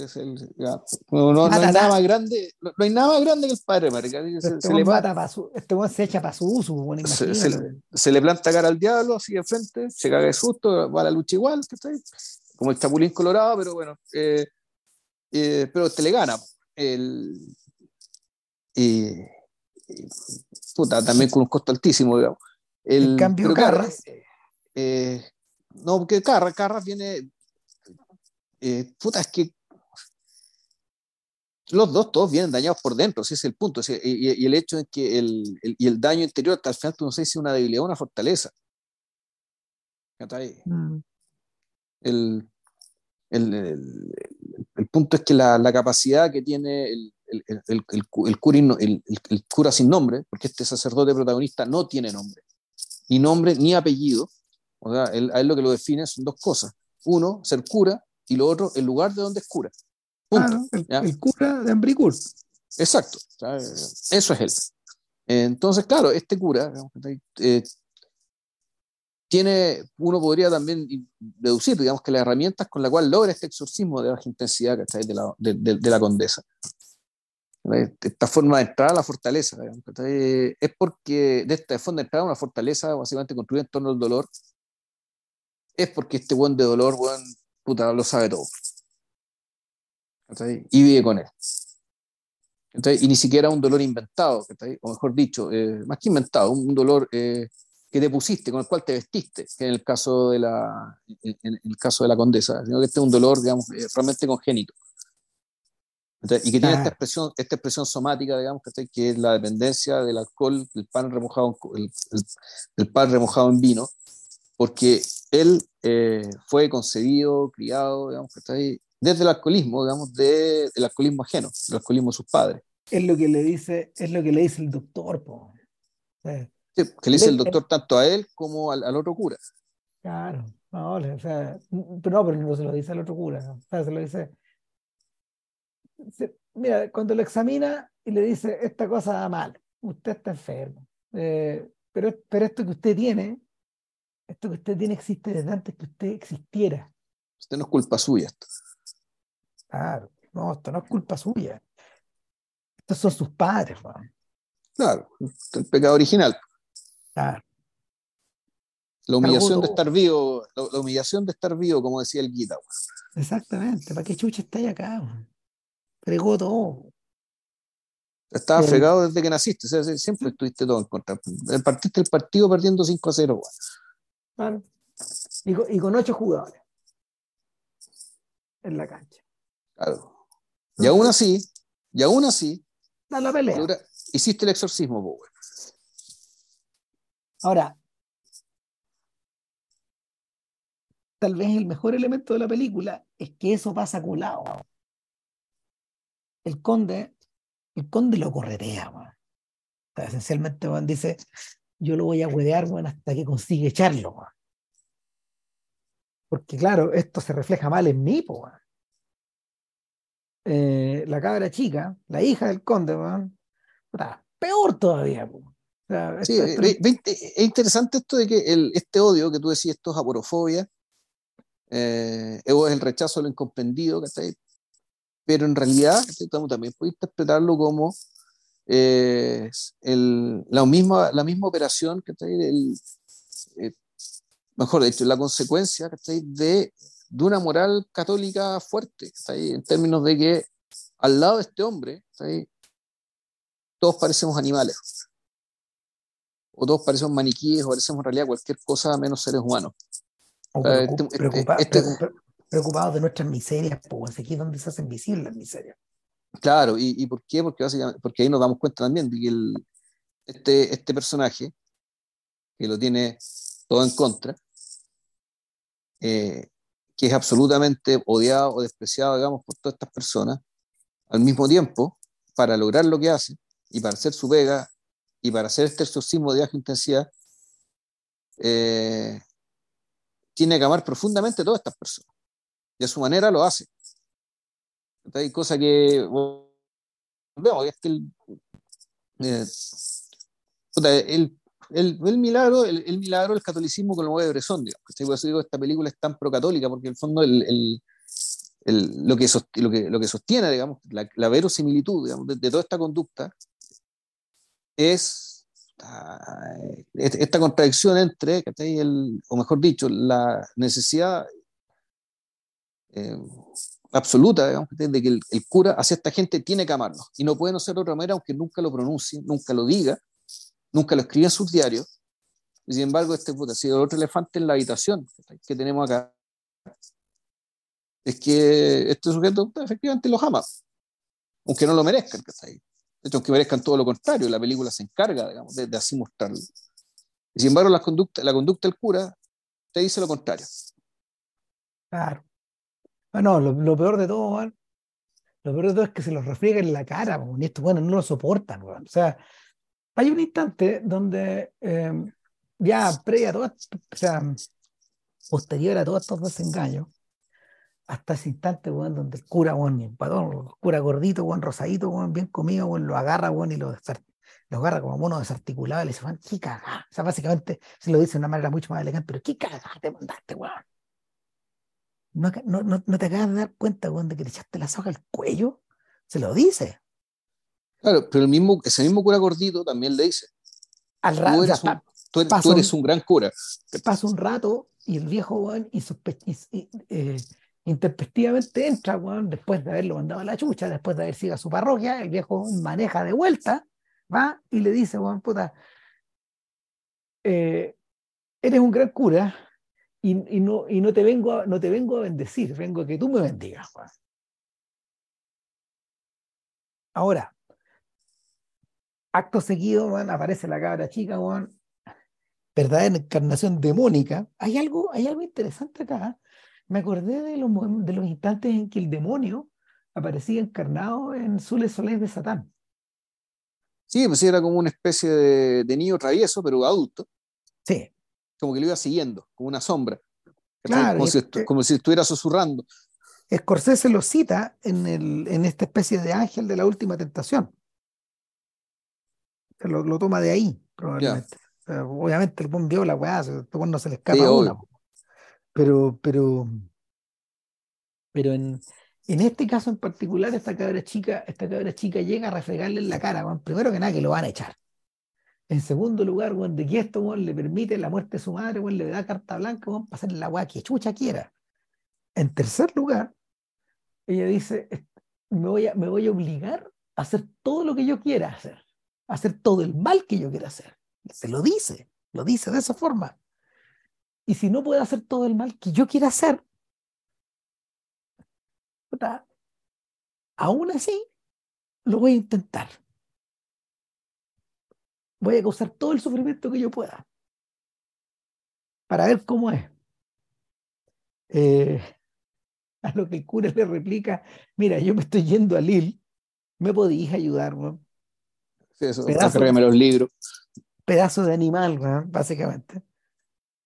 no, hay nada más grande, no, hay nada más grande que el padre Merrick. Se, este le mata su, este se echa para su uso. Bueno, se, se, le planta cara al diablo así de frente, se caga de susto, va a la lucha igual, como el chapulín colorado, pero bueno, eh, eh, pero te le gana. El, puta, también con un costo altísimo, digamos. El, en cambio, Carras. Eh, no, porque Carras, Carras viene. Eh, puta, es que los dos todos vienen dañados por dentro, ese es el punto. y, el hecho es que el, y el daño interior, hasta al final, no sé si es una debilidad o una fortaleza. Mm. El, el, el, punto es que la, la capacidad que tiene el, el, cura, el, cura sin nombre, porque este sacerdote protagonista no tiene nombre, ni nombre ni apellido, o sea, él, a él lo que lo define son dos cosas. Uno, ser cura, y lo otro, el lugar de donde es cura. Claro, el, cura de Ambricur. Exacto, eso es él. Entonces, claro, este cura eh, tiene, uno podría también deducir, digamos, que las herramientas con las cuales logra este exorcismo de baja intensidad De, la, de, de, la condesa. Esta forma de entrar a la fortaleza, es porque de esta forma de entrar a una fortaleza, básicamente construida en torno al dolor, es porque este buen de dolor, buen puta, lo sabe todo. Y vive con él. y ni siquiera un dolor inventado, o mejor dicho, eh, más que inventado, un dolor eh, que te pusiste, con el cual te vestiste, que en el caso de la, en, el caso de la condesa, sino que este es un dolor, digamos, eh, realmente congénito. y que tiene esta expresión, esta expresión somática, digamos, que es la dependencia del alcohol, del pan remojado, el, el, pan remojado en vino, porque él fue concebido, criado, digamos, que está ahí, desde el alcoholismo, digamos, de, del alcoholismo ajeno, del alcoholismo de sus padres. Es lo que le dice, es lo que le dice el doctor, po. Que le dice el doctor tanto a él como al, otro cura. Claro, no, o sea, pero no, pero no se lo dice al otro cura, o sea, se lo dice. mira, cuando lo examina y le dice, esta cosa da mal, usted está enfermo, eh, pero, pero esto que usted tiene, esto que usted tiene existe desde antes que usted existiera. Usted no es culpa suya. Esto. Claro, no, esto no es culpa suya. Estos son sus padres, Claro, el pecado original. Claro. La humillación de estar vivo, la, humillación de estar vivo, como decía el Gita. Exactamente, ¿para qué chucha estáis acá? Fregó todo. Estaba fregado desde que naciste, siempre estuviste todo en contra. Partiste el partido perdiendo 5 a 0. Claro. y con ocho jugadores en la cancha. Claro. Y aún así, y aún así, da la pelea. hiciste el exorcismo, Bower. Ahora, tal vez el mejor elemento de la película es que eso pasa colado. El conde, el conde lo corretea, esencialmente dice, yo lo voy a huevear hasta que consigue echarlo. Porque claro, esto se refleja mal en mí, po, eh, la cabra chica, la hija del conde, peor todavía. Es interesante esto de que el, este odio que tú decís, esto es aporofobia, eh, es el rechazo a lo incomprendido, pero en realidad también puede interpretarlo como eh, el, la, misma, la misma operación, que el, eh, mejor dicho, la consecuencia de de una moral católica fuerte, en términos de que al lado de este hombre, todos parecemos animales, o todos parecemos maniquíes, o parecemos en realidad cualquier cosa menos seres humanos. Este, este, este preocupados de nuestras miserias, pues aquí es donde se hacen visibles las miserias. Claro, ¿y, por qué? Porque, básicamente, porque ahí nos damos cuenta también de que el, este, este personaje, que lo tiene todo en contra, eh, que es absolutamente odiado o despreciado, digamos, por todas estas personas, al mismo tiempo, para lograr lo que hace y para hacer su pega y para hacer este exorcismo de baja intensidad, eh, tiene que amar profundamente a todas estas personas. Y a su manera lo hace. Hay cosa que vemos, es que el, eh, el, el, el milagro, el, el, milagro del catolicismo con lo de Bresson, digamos. Por eso digo, esta película es tan procatólica, porque en el fondo el, lo, que sostiene, lo, que, lo que sostiene, digamos, la, la verosimilitud digamos, de, toda esta conducta es esta contradicción entre, o mejor dicho, la necesidad eh, absoluta de que el, cura hacia esta gente tiene que amarnos y no puede no ser de otra manera, aunque nunca lo pronuncie, nunca lo diga, nunca lo escribía en sus diarios, y sin embargo, este puta, sido el otro elefante en la habitación que tenemos acá, es que este sujeto efectivamente los ama, aunque no lo merezcan, De hecho, aunque merezcan todo lo contrario, la película se encarga, digamos, de, así mostrarlo. Y sin embargo, la conducta, la conducta del cura te dice lo contrario. Claro. Bueno, lo, peor de todo, lo peor de todo es que se los refriega en la cara, y esto, bueno, no lo soportan, O sea, hay un instante donde em, ya previa a todo, o sea, posterior a todos estos desengaños, hasta ese instante, bueno, donde el cura, bueno, el cura gordito, bueno, rosadito, bueno, bien comido, bueno, lo agarra, bueno, y lo, lo agarra como mono desarticulado y le dice, bueno, qué cagada. O sea, básicamente se lo dice de una manera mucho más elegante, pero qué cagada te mandaste, weón. No, no, no, te acabas de dar cuenta, weón, de que le echaste la soga al cuello. Se lo dice. Claro, pero el mismo, ese mismo cura gordito también le dice. Al rato. Tú eres, un, gran cura. Pasa un rato y el viejo y, eh, intempestivamente entra, weón, después de haberlo mandado a la chucha, después de haber sido a su parroquia, el viejo maneja de vuelta, va y le dice, weón, puta, eh, eres un gran cura y, no, y no, te vengo a, no te vengo a bendecir, vengo a que tú me bendigas. Weón. Ahora, acto seguido, weón, aparece la cabra chica, weón, verdadera encarnación demónica. Hay algo, hay algo interesante acá. Me acordé de los, de los instantes en que el demonio aparecía encarnado en Zules Soles de Satán. Sí, pues era como una especie de, de niño travieso, pero adulto. Sí. Como que lo iba siguiendo, como una sombra. Claro, como, si, como estuviera susurrando. Scorsese lo cita en, el, en esta especie de ángel de la última tentación. Se Lo, lo toma de ahí, probablemente. O sea, obviamente el buen vio la weá, este no se le escapa Sí, una. obvio. Pero, pero, pero en, en este caso en particular, esta cabra chica, esta cabra chica llega a refregarle en la cara, weón, primero que nada, que lo van a echar. En segundo lugar, weón, de que esto weón, le permite la muerte de su madre, le da carta blanca para hacer la weá que chucha quiera. En tercer lugar, ella dice, "Est- me voy, a, me voy a obligar a hacer todo lo que yo quiera hacer, a hacer todo el mal que yo quiera hacer. Se lo dice, lo dice de esa forma. Y si no puedo hacer todo el mal que yo quiera hacer, puta, aún así lo voy a intentar. Voy a causar todo el sufrimiento que yo pueda para ver cómo es. Eh, a lo que el cura le replica, mira, yo me estoy yendo a Lille, ¿me podías ayudar? weón? Sí, eso, Pedazo. los libros. Pedazo de animal, básicamente.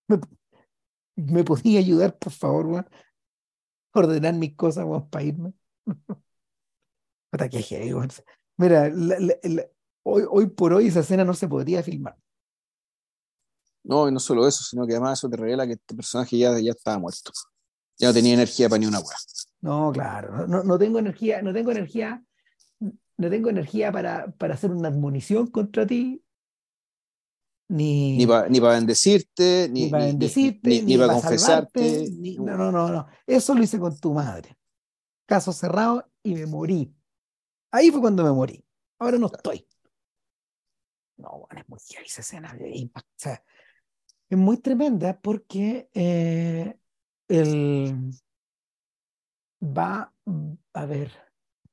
¿Me, me podía ayudar, por favor, weón? Ordenar mis cosas, weón, para irme. Mira, la- la- la- hoy, hoy por hoy esa escena no se podría filmar. No, y no solo eso, sino que además eso te revela que este personaje ya, ya estaba muerto. Ya no tenía energía para ni una weá. No, claro, no, no tengo energía, no tengo energía, no tengo energía para, para hacer una admonición contra ti, ni, Ni para ni pa bendecirte, ni, ni para bendecirte, ni, ni, para para confesarte. salvarte, ni- no, no, no, no. Eso lo hice con tu madre. Caso cerrado y me morí. Ahí fue cuando me morí. Ahora no estoy. No, bueno, es muy esa escena. es impact- o sea, es muy tremenda porque eh, el va, a ver,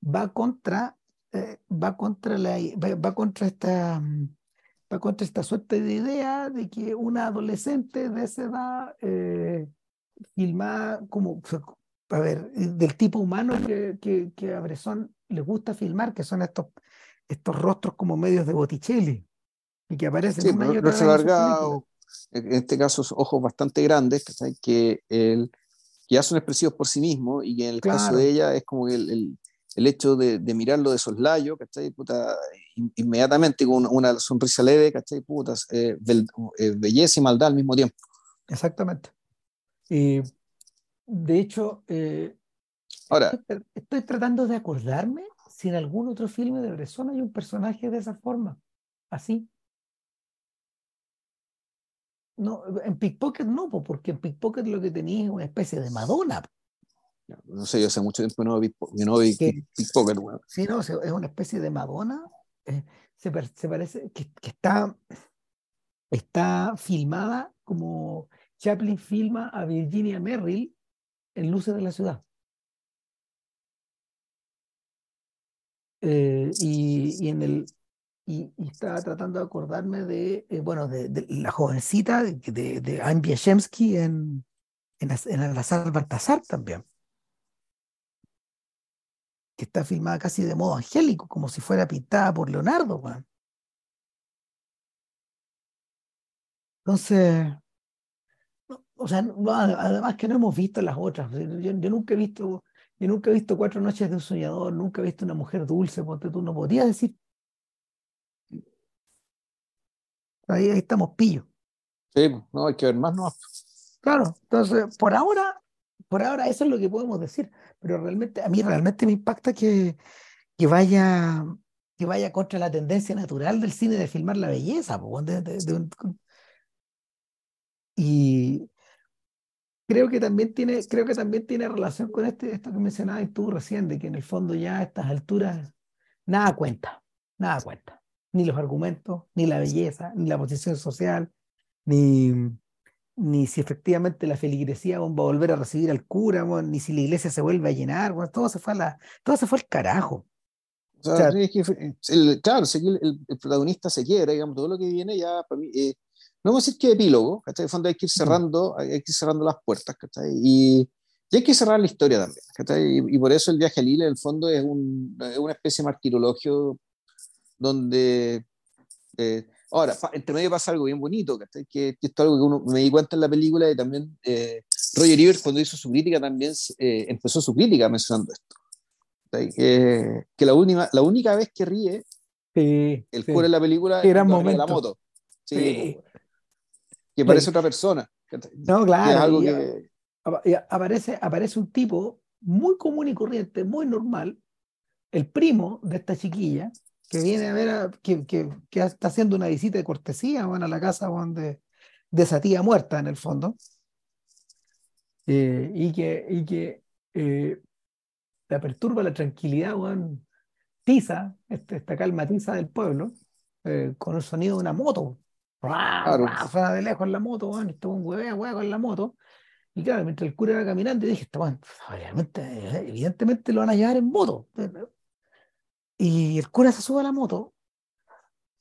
va contra, eh, va contra la, va, va contra esta, mm, va contra esta suerte de idea de que una adolescente de esa edad eh, filmada como, a ver, eh, del tipo humano que, que, que a Bresson le gusta filmar, que son estos, estos rostros como medios de Botticelli y que aparecen Sí, rostro vez en alargado, este caso ojos bastante grandes, que, el, que ya son expresivos por sí mismos y que en el caso Claro. de ella es como el, el, el hecho de, de mirarlo de soslayo, ¿cachai? Puta, inmediatamente con una, sonrisa leve, ¿cachai? Puta, eh, bel- eh, belleza y maldad al mismo tiempo. Exactamente. Y de hecho, eh, Ahora, estoy, estoy tratando de acordarme si en algún otro filme de Bresson hay un personaje de esa forma, así. No, en Pickpocket no, po, porque en Pickpocket lo que tenía es una especie de Madonna. no sé, yo hace mucho tiempo no vi, no vi. Pickpocket, weón. Sí, no, es una especie de Madonna. Eh, se, par- se parece que, está, está filmada como Chaplin filma a Virginia Merrill en Luces de la Ciudad. Eh, y, y en estaba tratando de acordarme de eh, bueno de, la jovencita de, de, de Anne en en, en Alazar Baltasar también que está filmada casi de modo angélico como si fuera pintada por Leonardo weón. entonces no, o sea no, además que no hemos visto las otras yo, yo nunca he visto yo nunca he visto Cuatro noches de un soñador nunca he visto una mujer dulce ponte tú no podrías decir ahí, ahí estamos pillos Sí, pues, no, hay que ver más, no. Claro, entonces por ahora, por ahora eso es lo que podemos decir, pero realmente a mí realmente me impacta que, que vaya que vaya contra la tendencia natural del cine de filmar la belleza, de- y, creo que también tiene, creo que también tiene relación con este, esto que mencionabas tú recién, de que en el fondo ya a estas alturas nada cuenta, nada cuenta. Ni los argumentos, ni la belleza, ni la posición social, ni, ni si efectivamente la feligresía va a volver a recibir al cura, ni si la iglesia se vuelve a llenar, todo se fue la, todo se fue al carajo. claro, el, el, protagonista se quiere, digamos, todo lo que viene ya para mí, eh, no vamos a decir que epílogo, ¿cachai? De fondo hay que ir cerrando, hay que ir cerrando las puertas, ¿cachai? Y, y hay que cerrar la historia también, ¿cachai? Y, y, por eso el viaje a Lille, en el fondo, es, un, es una especie de martirologio donde... Eh, ahora, entre medio pasa algo bien bonito, ¿cachai? Que, que esto es algo que uno, me di cuenta en la película y también eh, Roger Ebert cuando hizo su crítica también eh, empezó su crítica mencionando esto. Que, que la, única, la única vez que ríe sí, el sí. cura en la película Era momento. la moto. Sí, Sí. pues, que parece otra persona. No, claro. es algo que, aparece, aparece un tipo muy común y corriente, muy normal, el primo de esta chiquilla, que viene a ver, a- que, que, que está haciendo una visita de cortesía bueno, a la casa bueno, de, esa tía muerta en el fondo, eh, y que, y que eh, la perturba la tranquilidad, bueno, tiza, este- esta calma tiza del pueblo, eh, con el sonido de una moto. Claro. suena de lejos la moto, bueno, este un huevea, huevea con la moto. Y claro, mientras el cura iba caminando, dije, "Este weón, obviamente, eh, evidentemente lo van a llevar en moto. Y el cura se sube a la moto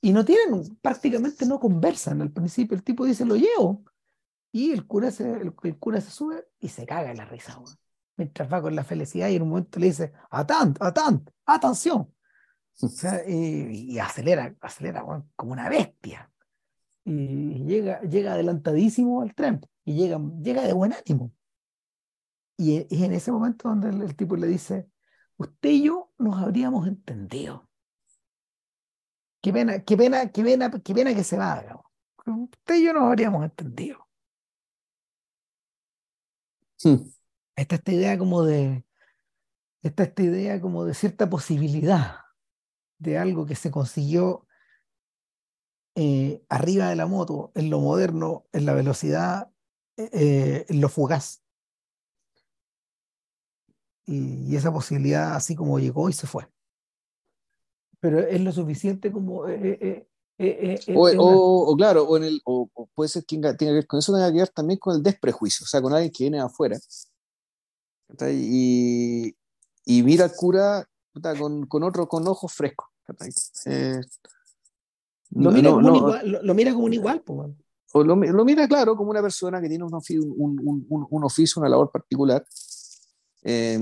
y no tienen, prácticamente no conversan. Al principio el tipo dice, lo llevo. Y el cura se, el, cura se sube y se caga en la risa, weón. Mientras va con la felicidad y en un momento le dice, atant, atant, atención. O y, acelera, acelera, weón, como una bestia. Y llega, llega adelantadísimo al tren y llega, llega de buen ánimo. Y es en ese momento donde el tipo le dice, usted y yo nos habríamos entendido. Qué pena, qué pena, qué pena, qué pena que se va. digamos. Usted y yo nos habríamos entendido. Hmm. Está esta idea como de, está esta idea como de cierta posibilidad de algo que se consiguió eh, arriba de la moto, en lo moderno, en la velocidad, eh, eh, en lo fugaz. Y, y esa posibilidad así como llegó y se fue. Pero es lo suficiente como... eh, eh, eh, eh, eh, O, una- o- o claro, o, en el, o, puede ser que tenga tenga que ver con eso, tenga que ver también con el desprejuicio, o sea, con alguien que viene de afuera y, y mira al cura con, con otro, con ojos frescos. Eh, lo, mira no- como un no- igual, lo, lo mira como un igual, pues, o lo, lo mira, claro, como una persona que tiene un, un, un- un- un oficio, una labor particular. Eh,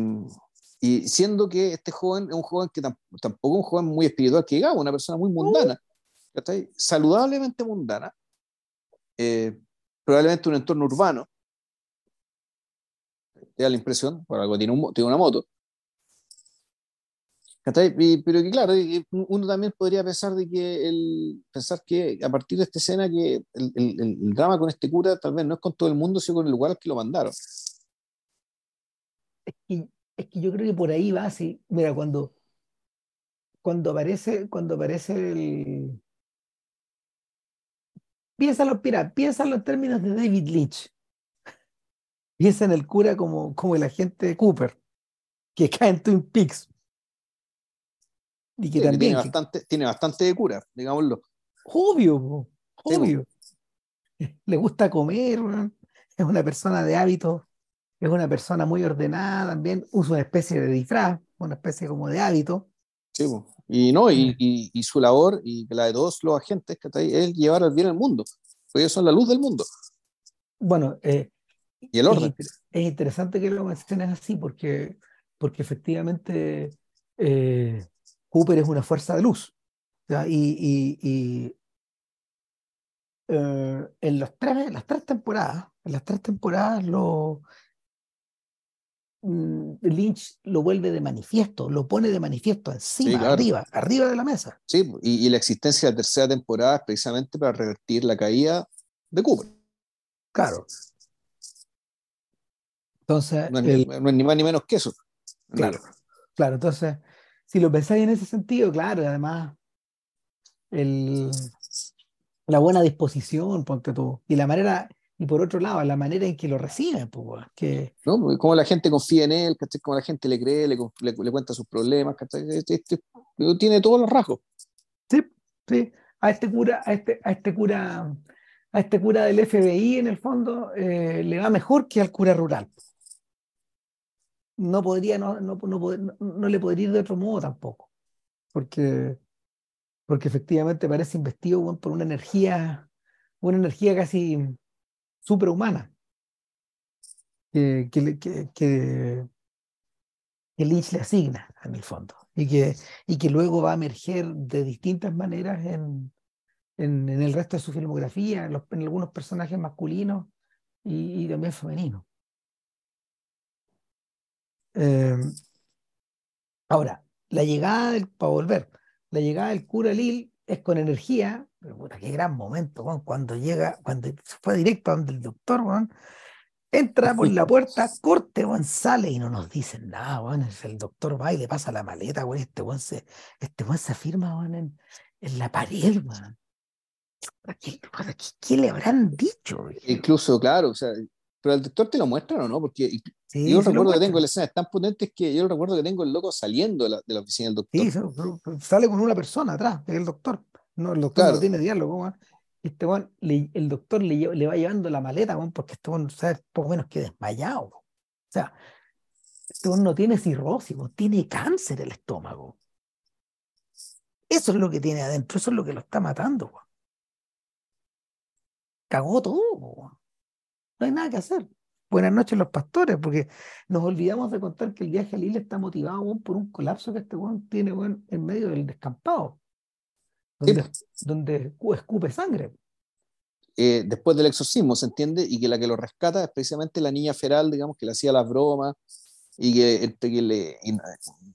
y siendo que este joven es un joven que tam- tampoco es un joven muy espiritual que digamos, una persona muy mundana, saludablemente mundana, eh, probablemente un entorno urbano, te da la impresión, por algo tiene, un tiene una moto. Y- pero que claro, uno también podría pensar de que el, pensar que a partir de esta escena que el, el- el drama con este cura tal vez no es con todo el mundo, sino con el lugar al que lo mandaron. Y es que yo creo que por ahí va así. Mira, cuando, cuando aparece, cuando aparece el. Piénsalo, mira, piénsalo en términos de David Lynch. Piensa en el cura como, como el agente de Cooper, que cae en Twin Peaks. Y que Sí, que también, tiene, que- bastante, tiene bastante de cura, digámoslo. obvio, Sí, obvio. Le gusta comer, es una persona de hábitos, es una persona muy ordenada también, usa una especie de disfraz, una especie como de hábito. Sí, y, no, y, y, y su labor, y la de todos los agentes, ¿cachai? es llevar el bien al mundo. Porque ellos son la luz del mundo Bueno, eh, y el orden. es interesante que lo menciones así porque, porque efectivamente eh, Cooper es una fuerza de luz. ¿ya? Y, y- y, eh, en los tres, las tres temporadas, en las tres temporadas lo, mm, Lynch lo vuelve de manifiesto, lo pone de manifiesto encima, Sí, claro. arriba, arriba de la mesa. Sí, y, y la existencia de la tercera temporada es precisamente para revertir la caída de Cooper. Claro. Entonces, No es, el- no es ni más ni menos que eso. Claro, realidad. claro. Entonces, si lo pensáis en ese sentido, claro, además el, la buena disposición, ponte tú, y la manera, y por otro lado, la manera en que lo reciben, pues, que... ¿No? Como la gente confía en él, ¿cachai? Como la gente le cree, le, le, cuenta sus problemas, Este, este, tiene todos los rasgos. Sí, sí. A este cura, a este, a este cura, a este cura del FBI, en el fondo, eh, le va mejor que al cura rural. No podría, no, no, no, no le podría ir de otro modo tampoco. Porque, porque efectivamente parece investido por una energía, una energía casi superhumana que, que, que, que, Lynch le asigna, en el fondo, y que, y que luego va a emerger de distintas maneras en, en, el resto de su filmografía, en, algunos personajes masculinos y, también femeninos. Eh, ahora, la llegada del, para volver, la llegada del cura Lil es con energía, pero puta, qué gran momento, cuando llega, cuando se fue directo donde el doctor, entra por la puerta, corte, sale y no nos dicen nada, el doctor va y le pasa la maleta, este weón se, este se afirma, en, en, la pared, ¿Qué, ¿Qué, le habrán dicho? Incluso, claro, o sea, pero el doctor te lo muestra o no, porque yo recuerdo que tengo la escena tan potente que yo recuerdo que tengo el loco saliendo de la, de la oficina del doctor. Sí, sale con una persona atrás, el doctor. No, el doctor no tiene diálogo, Este el doctor le, le, va llevando la maleta, porque este bueno, sabe poco menos que desmayado. O sea, este no tiene cirrosis, tiene cáncer el estómago. Eso es lo que tiene adentro, eso es lo que lo está matando. Cagó todo. No hay nada que hacer. Buenas noches los pastores, porque nos olvidamos de contar que el viaje a Lille está motivado por un colapso que este weón tiene en medio del descampado, donde, escupe sangre. Eh, después del exorcismo, ¿se entiende? Y que la que lo rescata es precisamente la niña feral, digamos, que le hacía las bromas y que, le,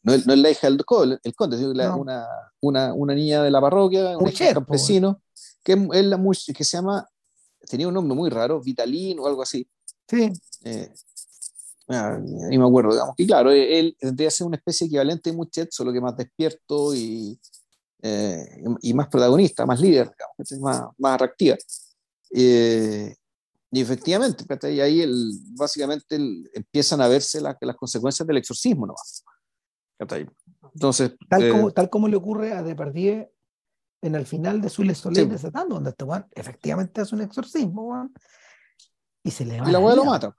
no, es la hija del conde, el conde sino una, una, una, niña de la parroquia, un campesino, que es la que se llama tenía un nombre muy raro, Vitalín o algo así. Sí. Eh, ah, y me acuerdo, digamos. Y claro, él tendría ser una especie equivalente de Muchet, solo que más despierto y, eh, y más protagonista, más líder, digamos, más, más atractiva. Eh, y efectivamente, y ahí el, básicamente empiezan a verse las consecuencias del exorcismo ¿no? Entonces, tal, como, tal como le ocurre a Depardieu en el final de su Le Soleil de Satán, donde este efectivamente hace un exorcismo, y se le va. Y la weá lo mata.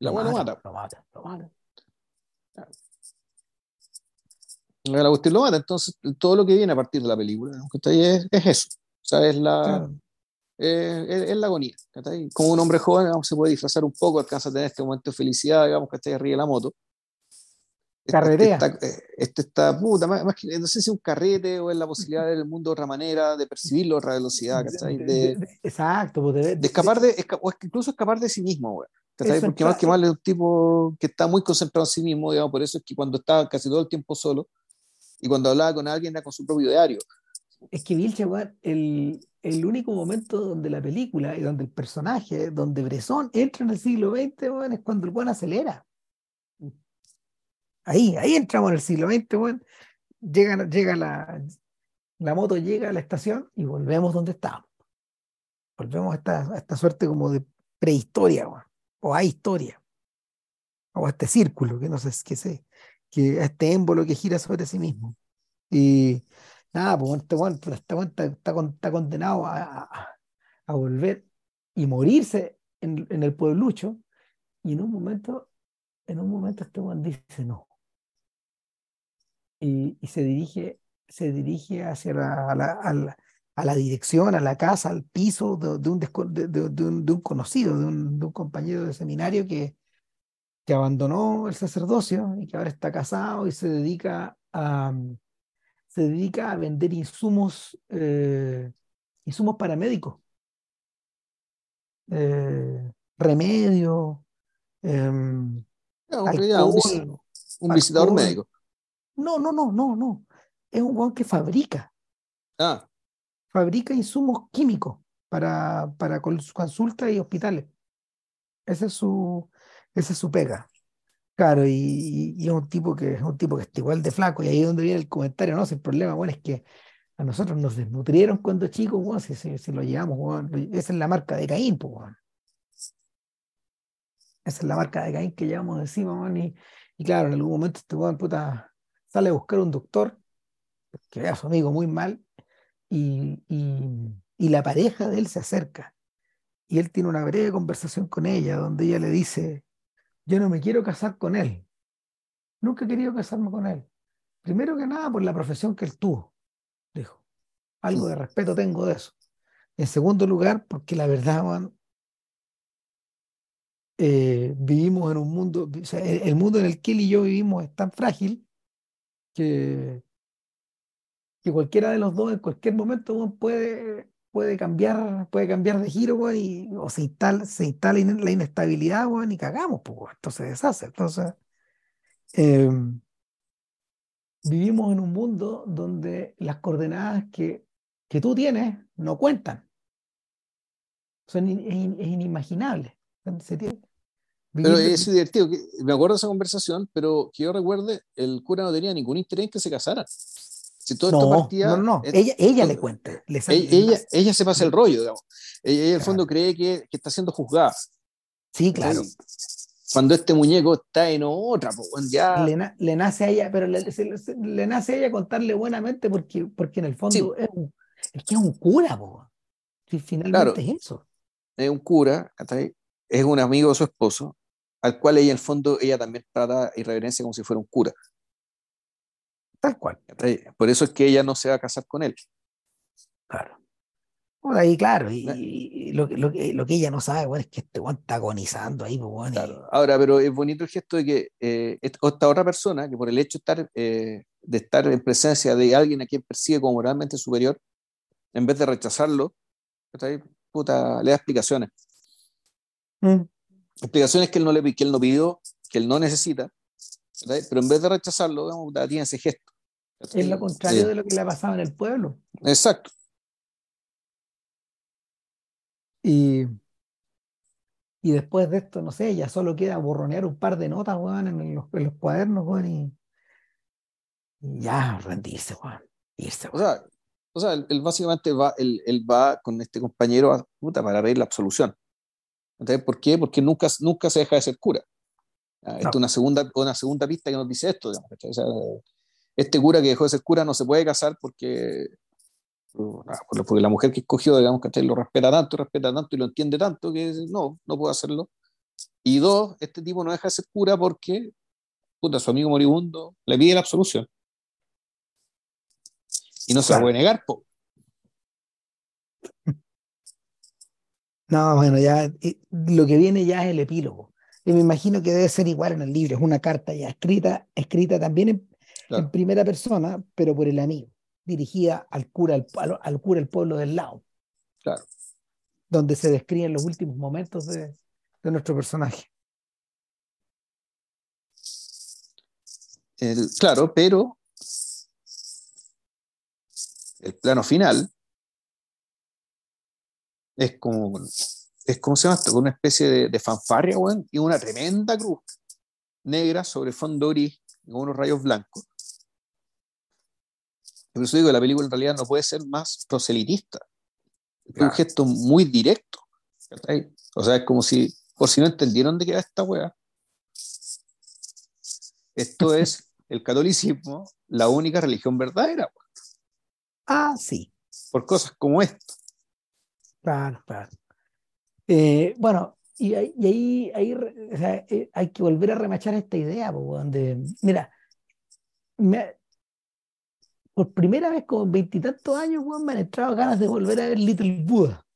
La weá lo mata. Lo mata, lo mata. La cuestión lo mata. Entonces, todo lo que viene a partir de la película es, es eso. O sea, es la, es, la agonía. Como un hombre joven se puede disfrazar un poco, alcanza a tener este momento de felicidad, digamos, que está arriba de la moto. Carretea. Este está, este puta, más, que, no sé si es un carrete o es la posibilidad del mundo de otra manera, de percibirlo a otra velocidad, De, exacto, pues, de, de, escapar de, o incluso escapar de sí mismo, güey. Porque más que mal es un tipo que está muy concentrado en sí mismo, digamos, por eso es que cuando está casi todo el tiempo solo y cuando hablaba con alguien era con su propio diario. Es que Vilche, el, el único momento donde la película y donde el personaje, donde Bresson entra en el siglo XX, es cuando el buen acelera. Ahí, ahí entramos en el siglo XX, bueno, llega, llega la, la moto llega a la estación y volvemos donde estábamos. Volvemos a esta, esta suerte como de prehistoria, o a historia, o a este círculo, que no sé qué sé, que a este émbolo que gira sobre sí mismo. Y nada, pues este bueno, está, está, condenado a, a, volver y morirse en, en, el pueblucho, y en un momento, en un momento este buen dice, no, y, se, dirige, se dirige hacia la, a, la, a, la, dirección, a la casa, al piso de, un, de, un, conocido, de un, compañero de seminario que, que abandonó el sacerdocio y que ahora está casado y se dedica a, se dedica a vender insumos, eh, insumos paramédicos. Eh, remedio, em, un, visitador médico. No, no, no, no, no. Es un guan que fabrica. Ah. Fabrica insumos químicos para, para consultas y hospitales. Ese es su, esa es su pega. Claro, y, es un tipo que es un tipo que está igual de flaco, y ahí es donde viene el comentario, no, el problema, bueno, es que a nosotros nos desnutrieron cuando chicos, bueno, si, si, lo llevamos, esa es la marca de Caín, pues, Esa es la marca de Caín que llevamos encima, y, y, claro, en algún momento este weón puta sale a buscar un doctor que ve a su amigo muy mal y, y, la pareja de él se acerca y él tiene una breve conversación con ella donde ella le dice, yo no me quiero casar con él, nunca he querido casarme con él. Primero que nada por la profesión que él tuvo, dijo. Algo de respeto tengo de eso. En segundo lugar, porque la verdad, Juan, eh, vivimos en un mundo, o sea, el, mundo en el que él y yo vivimos es tan frágil que, que cualquiera de los dos en cualquier momento puede, puede, cambiar, puede cambiar de giro y, o se instala, se instala la inestabilidad y cagamos, pues, esto se deshace. Entonces, em, vivimos en un mundo donde las coordenadas que, que tú tienes no cuentan. Son es, inimaginable. Pero es divertido. Me acuerdo de esa conversación, pero que yo recuerde, el cura no tenía ningún interés en que se casara. Si todo esto partía, no, no, ella, ella le cuenta. ella, ella, se pasa el rollo, digamos. Ella, en el fondo cree que, que, está siendo juzgada. Sí, claro cuando este muñeco está en otra, pues ya... Le, nace a ella, pero le, le, nace a ella contarle buenamente porque, porque en el fondo es, un, es, que es un cura, po. finalmente es eso. Es un cura, es un amigo de su esposo, al cual ella en el fondo, ella también trata y reverencia como si fuera un cura. Tal cual. Por eso es que ella no se va a casar con él. Claro ahí, claro, y, lo, lo, que, lo, que ella no sabe, bueno, es que este está agonizando ahí, pues, Ahora, pero es bonito el gesto de que eh, esta otra persona, que por el hecho de estar, eh, de estar en presencia de alguien a quien persigue como moralmente superior, en vez de rechazarlo, Puta, le da explicaciones. Mm. Explicaciones que él, no le, que él no pidió, que él no necesita, pero en vez de rechazarlo, tiene ese gesto. Es lo contrario de lo que le ha pasado en el pueblo. Exacto. Y, y después de esto, no sé, ya solo queda borronear un par de notas, weón, en los, en los cuadernos, weón, y, ya rendirse, weón. Irse, O sea, o sea él, básicamente va, él, él, va con este compañero a, puta, para pedir la absolución. Entonces, ¿Por qué? Porque nunca, nunca se deja de ser cura. Ah, esta es una segunda, una segunda pista que nos dice esto. O sea, este cura que dejó de ser cura no se puede casar porque porque la mujer que escogió, digamos, que lo respeta tanto, respeta tanto y lo entiende tanto que no, no puedo hacerlo. Y dos, este tipo no deja de ser cura porque, puta, su amigo moribundo le pide la absolución. Y no se la puede negar, po. No, bueno, ya lo que viene ya es el epílogo. Y me imagino que debe ser igual en el libro, es una carta ya escrita, escrita también en primera persona, pero por el amigo dirigida al cura, al, al, cura el pueblo del lado. Claro. Donde se describen los últimos momentos de, de nuestro personaje. El, claro, pero el plano final es como, es como se llama esto, una especie de, de fanfarria, y una tremenda cruz negra sobre fondo gris, con unos rayos blancos, por eso digo, la película en realidad no puede ser más proselitista. Es un gesto muy directo. O sea, es como si, por si no entendieron de qué era esta weá. Esto es el catolicismo, la única religión verdadera. Ah, sí. Por cosas como esto. Claro, claro. Eh, bueno, y, ahí, ahí eh, hay que volver a remachar esta idea, donde, mira, me, por primera vez como en veintitantos años, me han entrado ganas de volver a ver Little Buddha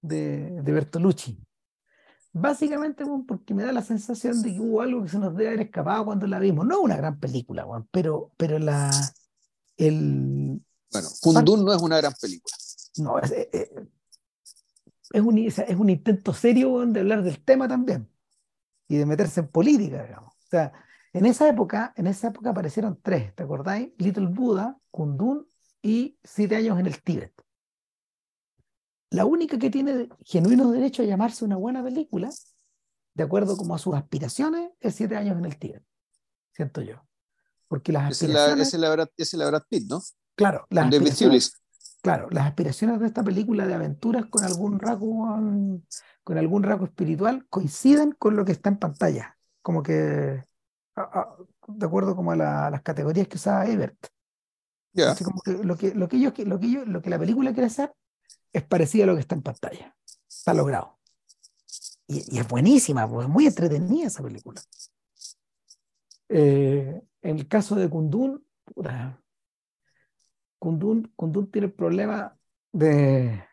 de, de Bertolucci. Básicamente, porque me da la sensación de que hubo algo que se nos debe haber escapado cuando la vimos. No es una gran película, pero, pero la. El, bueno, Kundun no es una gran película. No, es, es, un, es un intento serio de hablar del tema también y de meterse en política, digamos. O sea, en esa época, en esa época aparecieron tres, ¿te acordáis? Little Buddha, Kundun y Siete años en el Tíbet. La única que tiene genuino derecho a llamarse una buena película, de acuerdo como a sus aspiraciones, es Siete años en el Tíbet, siento yo. Porque las aspiraciones... Esa es la, Brad, Pitt, ¿no? Claro. Las aspiraciones, claro, las aspiraciones de esta película de aventuras con algún rasgo, con algún rasgo espiritual coinciden con lo que está en pantalla. Como que, de acuerdo como a, las categorías que usaba Ebert. como que lo que, lo que ellos, lo que ellos, lo que la película quiere hacer es parecido a lo que está en pantalla. Está logrado. Y, es buenísima, pues, es muy entretenida esa película. Eh, en el caso de Kundun, Kundun, Kundun tiene el problema de,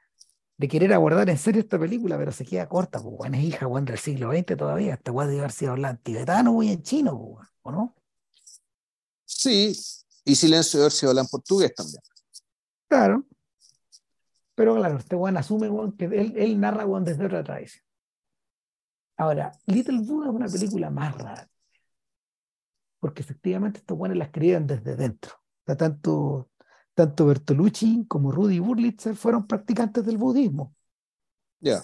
de, querer abordar en serio esta película, pero se queda corta, pues, bueno, es hija bueno, del siglo XX todavía, hasta puede haber sido hablando en tibetano o en chino, pues, ¿o no? Sí, y Silencio de si habla en portugués también. Claro. Pero claro, este Juan asume que él, él narra Juan desde otra tradición. Ahora, Little Buddha es una película más rara. Porque efectivamente estos buenos la escribían desde dentro. O tanto, tanto Bertolucci como Rudy Burlitzer fueron practicantes del budismo. Ya.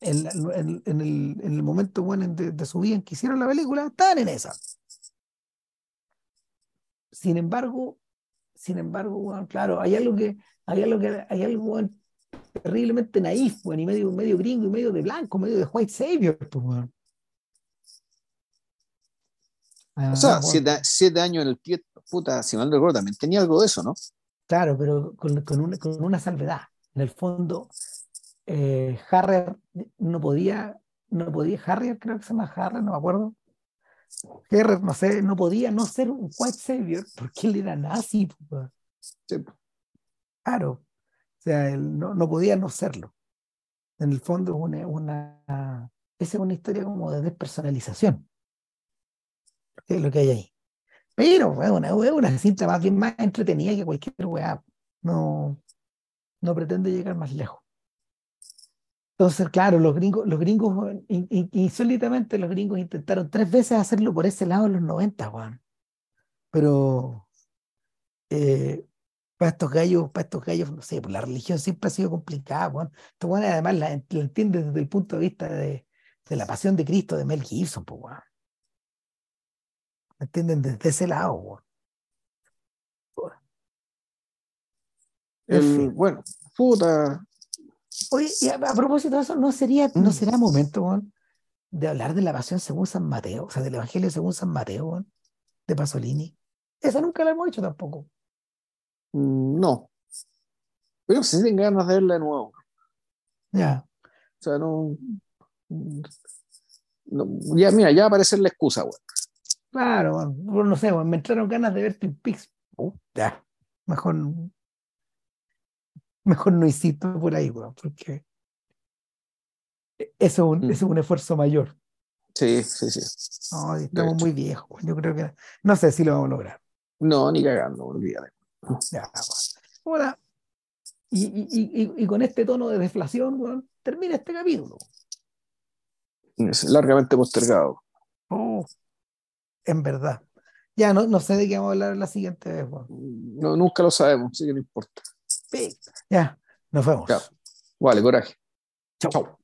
En, en, en, el, en, el, momento bueno de, de, su vida en que hicieron la película, estaban en esa. Sin embargo, sin embargo, bueno, claro, hay algo que, hay algo que, hay algo terriblemente naif, bueno, y medio, medio gringo y medio de blanco, medio de white savior, pues, bueno. o sea, siete, años en el pie, puta, si mal no recuerdo, también tenía algo de eso, ¿no? Claro, pero con, con, una, con una salvedad. En el fondo, eh, Harrier no podía, no podía, Harrier creo que se llama Harrier, no me acuerdo. Harrier, no sé, no podía no ser un white savior porque él era nazi. Pues. Sí. Claro, o sea, él no, no podía no serlo. En el fondo, una, una, esa es una historia como de despersonalización. Es lo que hay ahí. Pero es una, una cinta más bien más entretenida que cualquier weá. No, no pretende llegar más lejos. Entonces, claro, los gringos, los gringos, insólitamente los gringos intentaron tres veces hacerlo por ese lado en los 90, Juan. Pero eh, para estos gallos, para estos gallos, no sé, pues la religión siempre ha sido complicada, Juan. Esto, bueno, además la, la entiendes desde el punto de vista de, de, la pasión de Cristo de Mel Gibson, pues, Juan. ¿Me entienden? Desde ese lado. El, bueno, puta. Oye, y a, propósito de eso, ¿no sería, no mm. será momento, Juan, de hablar de la pasión según San Mateo, o sea, del Evangelio según San Mateo, Juan, de Pasolini? Esa nunca la hemos hecho tampoco. Mm, no. Pero si tienen ganas de verla de nuevo. Ya. O sea, no, Ya, mira, ya va a aparecer la excusa, güey. Claro, no sé, me entraron ganas de ver Twin Peaks. Mejor. Mejor no insisto por ahí, porque. Eso, mm. es un esfuerzo mayor. Sí, sí, sí. estamos muy viejos. Yo creo que no sé si lo vamos a lograr. No, ni cagando, olvídate. Ya, Hola. Y, y, y, con este tono de deflación, termina este capítulo. Es largamente postergado. Oh, en verdad. Ya no, no sé de qué vamos a hablar la siguiente vez. No, nunca lo sabemos, así que no importa. Ya, nos vemos. Vale, coraje. Chao.